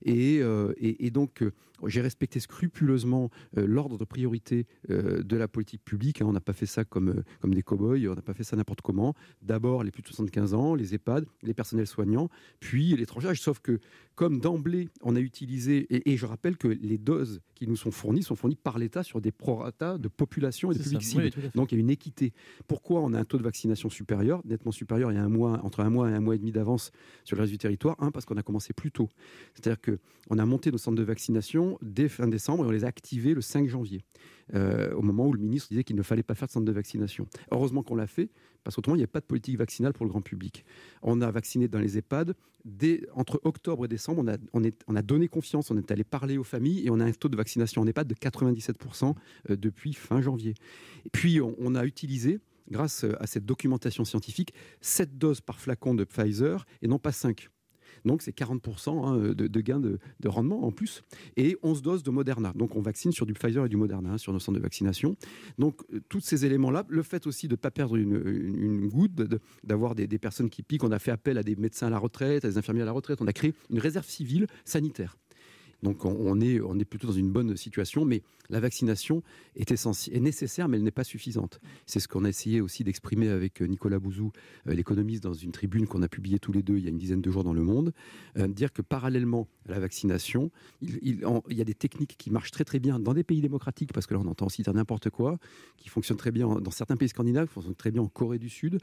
Et, euh, et- et donc, j'ai respecté scrupuleusement l'ordre de priorité de la politique publique. hein. On n'a pas fait ça comme, comme des cow-boys, on n'a pas fait ça n'importe comment. D'abord, les plus de 75 ans, les EHPAD, les personnels soignants, puis l'étranger. Sauf que, comme d'emblée, on a utilisé, et, et je rappelle que les doses qui nous sont fournies sont fournies par l'État sur des prorata de population et de public cible. Oui. Donc, il y a une équité. Pourquoi on a un taux de vaccination supérieur, nettement supérieur, il y a un mois, entre un mois et un mois et demi d'avance sur le reste du territoire? Un, parce qu'on a commencé plus tôt. C'est-à-dire qu'on a monté nos centres de vaccination dès fin décembre et on les a activés le 5 janvier, euh, au moment où le ministre disait qu'il ne fallait pas faire de centre de vaccination. Heureusement qu'on l'a fait, parce qu'autrement, il n'y avait pas de politique vaccinale pour le grand public. On a vacciné dans les EHPAD. Entre octobre et décembre, a, on a donné confiance, on est allé parler aux familles et on a un taux de vaccination en EHPAD de 97% euh, depuis fin janvier. Et puis, on, on a utilisé grâce à cette documentation scientifique, 7 doses par flacon de Pfizer et non pas 5. Donc c'est 40% hein, de, gain de, de rendement en plus. Et 11 doses de Moderna. Donc on vaccine sur du Pfizer et du Moderna hein, sur nos centres de vaccination. Donc euh, tous ces éléments-là, le fait aussi de ne pas perdre une, goutte, d'avoir des, des personnes qui piquent, on a fait appel à des médecins à la retraite, à des infirmiers à la retraite, on a créé une réserve civile sanitaire. Donc on, est, on est plutôt dans une bonne situation, mais la vaccination est, nécessaire, mais elle n'est pas suffisante. C'est ce qu'on a essayé aussi d'exprimer avec euh, Nicolas Bouzou, euh, l'économiste, dans une tribune qu'on a publiée tous les deux il y a une dizaine de jours dans Le Monde, euh, dire que parallèlement à la vaccination, il, y a des techniques qui marchent très très bien dans des pays démocratiques, parce que là on entend aussi dire n'importe quoi, qui fonctionnent très bien dans certains pays scandinaves, qui fonctionnent très bien en Corée du Sud,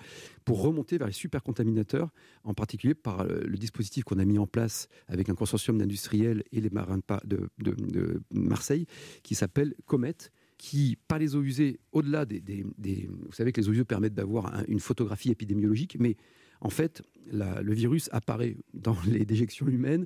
pour remonter vers les supercontaminateurs, en particulier par le dispositif qu'on a mis en place avec un consortium d'industriels et les marins de, Marseille, qui s'appelle Comet, qui, par les eaux usées, au-delà des, Vous savez que les eaux usées permettent d'avoir un- une photographie épidémiologique, mais en fait, le virus apparaît dans les déjections humaines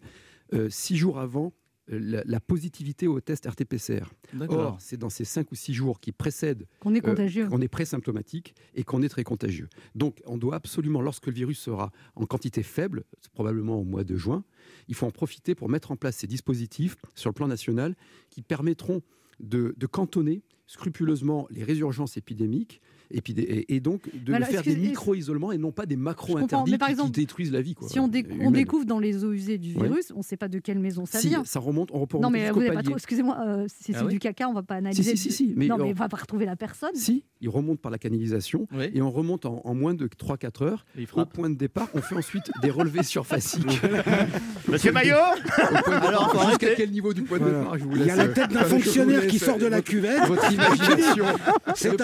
euh, six jours avant la, la positivité au test RT-PCR. Or, c'est dans ces cinq ou six jours qui précèdent Qu'on est euh, contagieux. qu'on est présymptomatique et qu'on est très contagieux. Donc, on doit absolument, lorsque le virus sera en quantité faible, c'est probablement au mois de juin, il faut en profiter pour mettre en place ces dispositifs sur le plan national qui permettront de, de cantonner scrupuleusement les résurgences épidémiques épidé- et, et donc de faire des micro-isolements et non pas des macro-interdits qui- exemple, détruisent la vie. Quoi, Si on, euh, on découvre dans les eaux usées du Ouais. virus, on ne sait pas de quelle maison ça Si, vient. ça remonte, on peut non, mais vous n'avez pas trop. Excusez-moi, euh, si Ah c'est oui du caca, on va pas analyser. si, si, si, mais non, on- mais on va pas retrouver la personne. Si, il remonte par la canalisation et on remonte en, en moins de 3-4 heures au point de départ. On fait ensuite des relevés surfaciques. Monsieur Maillot Jusqu'à quel niveau du point de départ Il y a la euh, tête d'un fonctionnaire qui sort de la cuvette. Votre imagination. C'est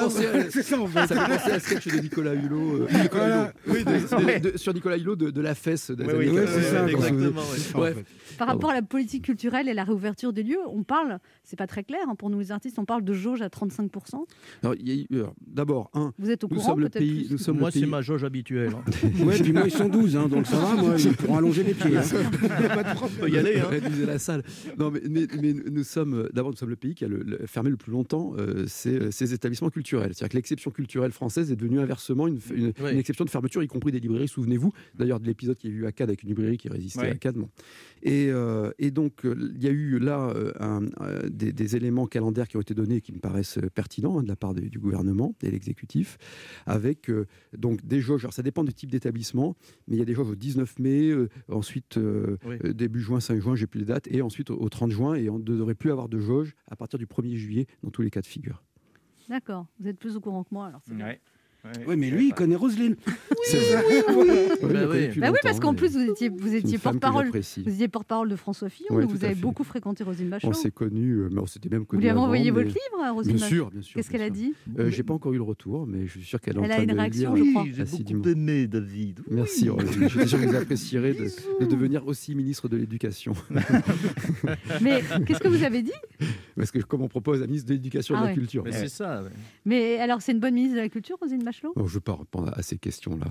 Ça ça, fait. Penser à un sketch de Nicolas Hulot. euh, Nicolas Voilà. Hulot. Oui, de- de- Ouais. de- sur Nicolas Hulot de, de la fesse. des Oui, années oui, 80. c'est ça, Ouais, exactement, Bref. Par rapport à la politique culturelle et la réouverture des lieux, on parle, c'est pas très clair hein, pour nous les artistes, on parle de jauge à 35%. Alors, il y a eu- alors, D'abord, un, Vous êtes au nous courant sommes le peut-être pays. plus Nous sommes Moi, le c'est pays. ma jauge habituelle. hein. Ouais, puis moi, ils sont 12, hein, donc ça va, moi, ils pourront allonger les pieds. hein. Pas de On peut y aller. Hein. Réduisez la salle. Non, mais, mais- mais nous sommes euh, d'abord nous sommes le pays qui a le- le- fermé le plus longtemps euh, ces, ces établissements culturels. C'est-à-dire que l'exception culturelle française est devenue inversement une, une- Oui. une exception de fermeture, y compris des librairies. Souvenez-vous d'ailleurs de l'épisode qui a eu à Cannes avec une librairie qui résistait Oui. à. Bon. Et, euh, et donc euh, il y a eu là euh, un- des, des éléments calendaires qui ont été donnés qui me paraissent pertinents hein, de la part de- du gouvernement et de l'exécutif, avec euh, donc des jauges. Alors ça dépend du type d'établissement, mais il y a des jauges au 19 mai, euh, ensuite Oui. début juin, 5 juin, j'ai plus les dates, et ensuite au, au 30 juin, et on ne devrait plus avoir de jauge à partir du 1er juillet dans tous les cas de figure. D'accord, vous êtes plus au courant que moi alors. c'est. Ouais. Oui, mais lui, il connaît Roselyne. C'est vrai. Oui, Oui, Bah on connaît oui. depuis Bah oui, parce qu'en plus vous étiez, vous étiez porte-parole, vous étiez porte-parole de François Fillon, Ouais, vous avez beaucoup fréquenté Rosine Bachelot. On s'est connus, euh, mais on s'était même Vous connus lui avez envoyé mais- votre livre, à Rosine Bien Bachelot sûr, bien sûr. Qu'est-ce bien qu'elle a dit Euh, J'ai pas encore eu le retour, mais je suis sûr qu'elle en Elle a une réaction, je euh, crois. Oui, j'ai beaucoup aimé David. Merci, Roselyne. J'étais sûr que vous apprécierez de, de devenir aussi ministre de l'Éducation. Mais qu'est-ce que vous avez dit? Parce que comme on propose un ministre de l'Éducation et Ah de la ouais. Culture. Mais c'est ça. Mais alors c'est une bonne ministre de la Culture, Rosine Bachelot? Bon, je ne veux pas répondre à ces questions-là.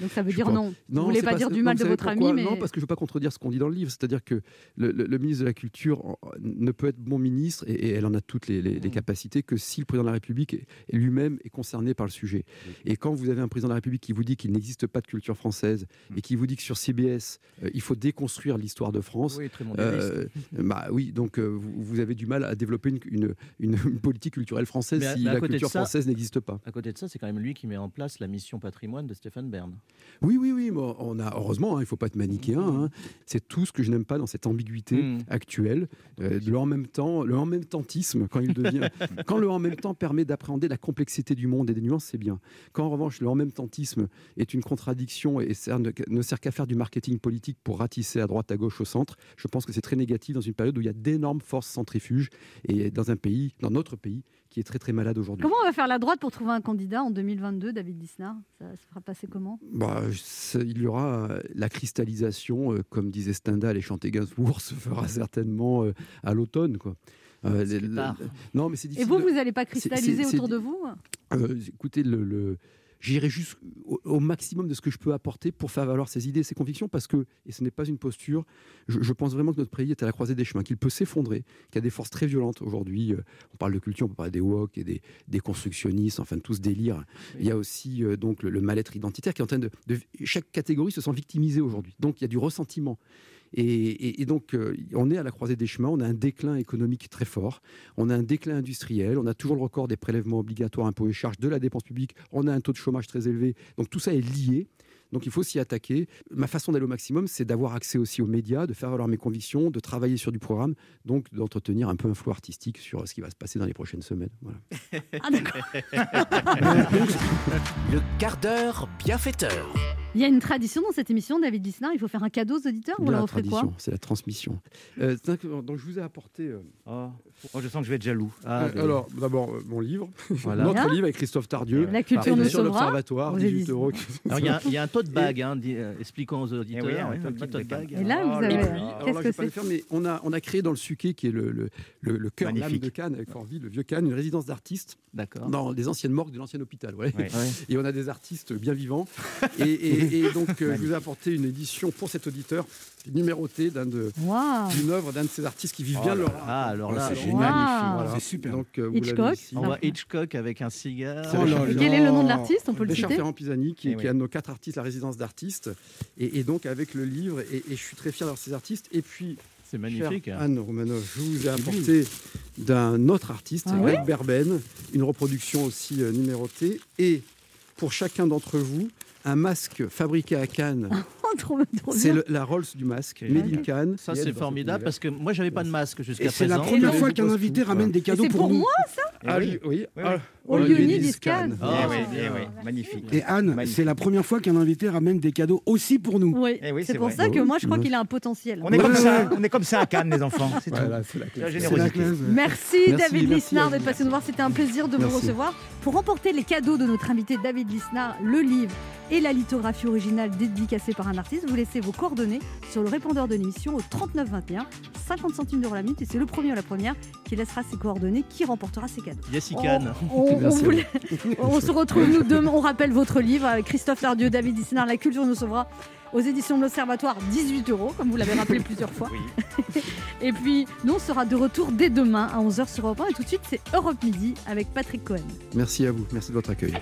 Donc ça veut Je dire non. Vous voulez c'est pas dire du mal de votre ami, mais Non, parce que je ne veux pas contredire ce qu'on dit dans le livre. C'est-à-dire que le, le- le ministre de la Culture ne peut être bon ministre, et, et elle en a toutes les, les- Mmh. les capacités, que si le président de la République lui-même est concerné par le sujet. Et quand vous avez un président de la République qui vous dit qu'il n'existe pas de culture française, Mmh. et qui vous dit que sur CBS, euh, il faut déconstruire l'histoire de France, Oui, très euh, bah oui, donc euh, vous, vous avez du mal à développer une, une- une- une politique culturelle française Mais à- si mais la culture ça- française n'existe pas. À côté de ça, c'est quand même lui qui met en place la mission patrimoine de Stéphane Bern. Oui, oui, oui. on a heureusement, hein, il ne faut pas être manichéen. hein. C'est tout ce que je n'aime pas dans cette ambiguïté Mm. actuelle, euh, de le en même temps, le en même tentisme quand il devient, quand le en même temps permet d'appréhender la complexité du monde et des nuances, c'est bien. Quand en revanche le en même tentisme est une contradiction et sert- ne, ne sert qu'à faire du marketing politique pour ratisser à droite, à gauche, au centre, je pense que c'est très négatif dans une période où il y a d'énormes forces centrifuges et dans un pays, dans notre pays, qui est très très malade aujourd'hui. Comment on va faire la droite pour trouver un candidat en 2022, David Lisnard? Ça se fera passer comment? Bah, il y aura euh, la cristallisation, euh, comme disait Stendhal et chanté Gainsbourg, se fera certainement euh, à l'automne. Quoi. Euh, tard. non, mais c'est Et difficile. vous, de- vous n'allez pas cristalliser autour de vous? Euh, écoutez, le, le- j'irai juste au, maximum de ce que je peux apporter pour faire valoir ses idées, ses convictions, parce que, et ce n'est pas une posture, je, pense vraiment que notre pays est à la croisée des chemins, qu'il peut s'effondrer, qu'il y a des forces très violentes aujourd'hui. euh, on parle de culture, on peut parler des woke et des, des constructionnistes, enfin tout ce délire. Il y a aussi euh, donc le, le mal-être identitaire qui est en train de, de- chaque catégorie se sent victimisée aujourd'hui. Donc il y a du ressentiment. Et, et- et donc, euh, on est à la croisée des chemins, on a un déclin économique très fort, on a un déclin industriel, on a toujours le record des prélèvements obligatoires, impôts et charges, de la dépense publique, on a un taux de chômage très élevé. Donc tout ça est lié. Donc il faut s'y attaquer. Ma façon d'aller au maximum, c'est d'avoir accès aussi aux médias, de faire valoir mes convictions, de travailler sur du programme, donc d'entretenir un peu un flou artistique sur ce qui va se passer dans les prochaines semaines. Voilà. Ah d'accord. Le quart d'heure bienfaiteur. Il y a une tradition dans cette émission, David Lisnard. Il faut faire un cadeau aux auditeurs. Vous leur la offrez quoi c'est la transmission. Euh, donc donc, je vous ai apporté. euh, Oh, je sens que je vais être jaloux. Euh, des- alors, d'abord, euh, mon livre, Voilà. notre livre avec Christophe Tardieu, La culture nous sur sauvera. l'Observatoire, Aux 18 éditions. euros. Alors, il y, a- il y a un tote bag, hein, euh, expliquons aux auditeurs. oui, un hein, un petit tote bag. Et là, vous Ah, avez. le prix. euh, Alors Qu'est-ce que c'est mais on a, on a créé dans le Suquet, qui est le, le, le, le cœur l'âme de Cannes, avec Fortville, le vieux Cannes, une résidence d'artistes D'accord. dans les anciennes morgues de l'ancien hôpital. ouais. Ouais. Et on a des artistes bien vivants. Et, et- et donc, euh, je vous ai apporté une édition pour cet auditeur numérotée d'un de, Waouh. d'une œuvre d'un de ces artistes qui vivent Oh bien leur. Ah, alors là, c'est. Voilà. C'est super. Donc, euh, Hitchcock. ici. on voit Hitchcock avec un cigare. Oh là Et là. quel est le nom de l'artiste? On peut le Richard citer? Ferrand Pisani, qui, Eh qui oui. est un de nos quatre artistes, la résidence d'artistes. Et, et donc, avec le livre, et, et je suis très fier d'avoir ces artistes. Et puis, C'est magnifique. hein. Anne Romanoff, je vous ai apporté d'un autre artiste, Ah Greg Berben, une reproduction aussi euh, numérotée. Et pour chacun d'entre vous, un masque fabriqué à Cannes. C'est la Rolls du masque, Ok. Made in Cannes. Ça, c'est formidable parce que moi, j'avais pas de masque jusqu'à Et c'est la présent. première fois qu'un invité ramène des cadeaux c'est pour pour nous. moi Ah, oui. oui, oui. Oui, Ah, oui. Need is is Cannes. Cannes. Ah, Eh oui, c'est oui, magnifique. Et Anne, c'est la première fois qu'un invité ramène des cadeaux aussi pour nous. Oui, Eh oui, c'est c'est pour ça que Bah moi oui, je crois moi, qu'il a un potentiel. On est comme ça, on est comme ça à Cannes, les enfants. C'est c'est. C'est. Merci, David Lisnard d'être passé nous voir. C'était un plaisir de vous recevoir. Pour remporter les cadeaux de notre invité David Lisnard, le livre et la lithographie originale dédicacée par un artiste, vous laissez vos coordonnées sur le répondeur de l'émission au 3921, 50 centimes d'euros la minute. Et c'est le premier ou la première qui laissera ses coordonnées qui remportera ses cadeaux. Yes, On, can. on- on Merci à voulait- on se retrouve nous demain. On rappelle votre livre avec Christophe Tardieu, David Lisnard, La culture nous sauvera aux éditions de l'Observatoire, 18 euros, comme vous l'avez rappelé plusieurs fois. Et puis, nous, on sera de retour dès demain à 11h sur Europe 1. Et tout de suite, c'est Europe Midi avec Patrick Cohen. Merci à vous. Merci de votre accueil.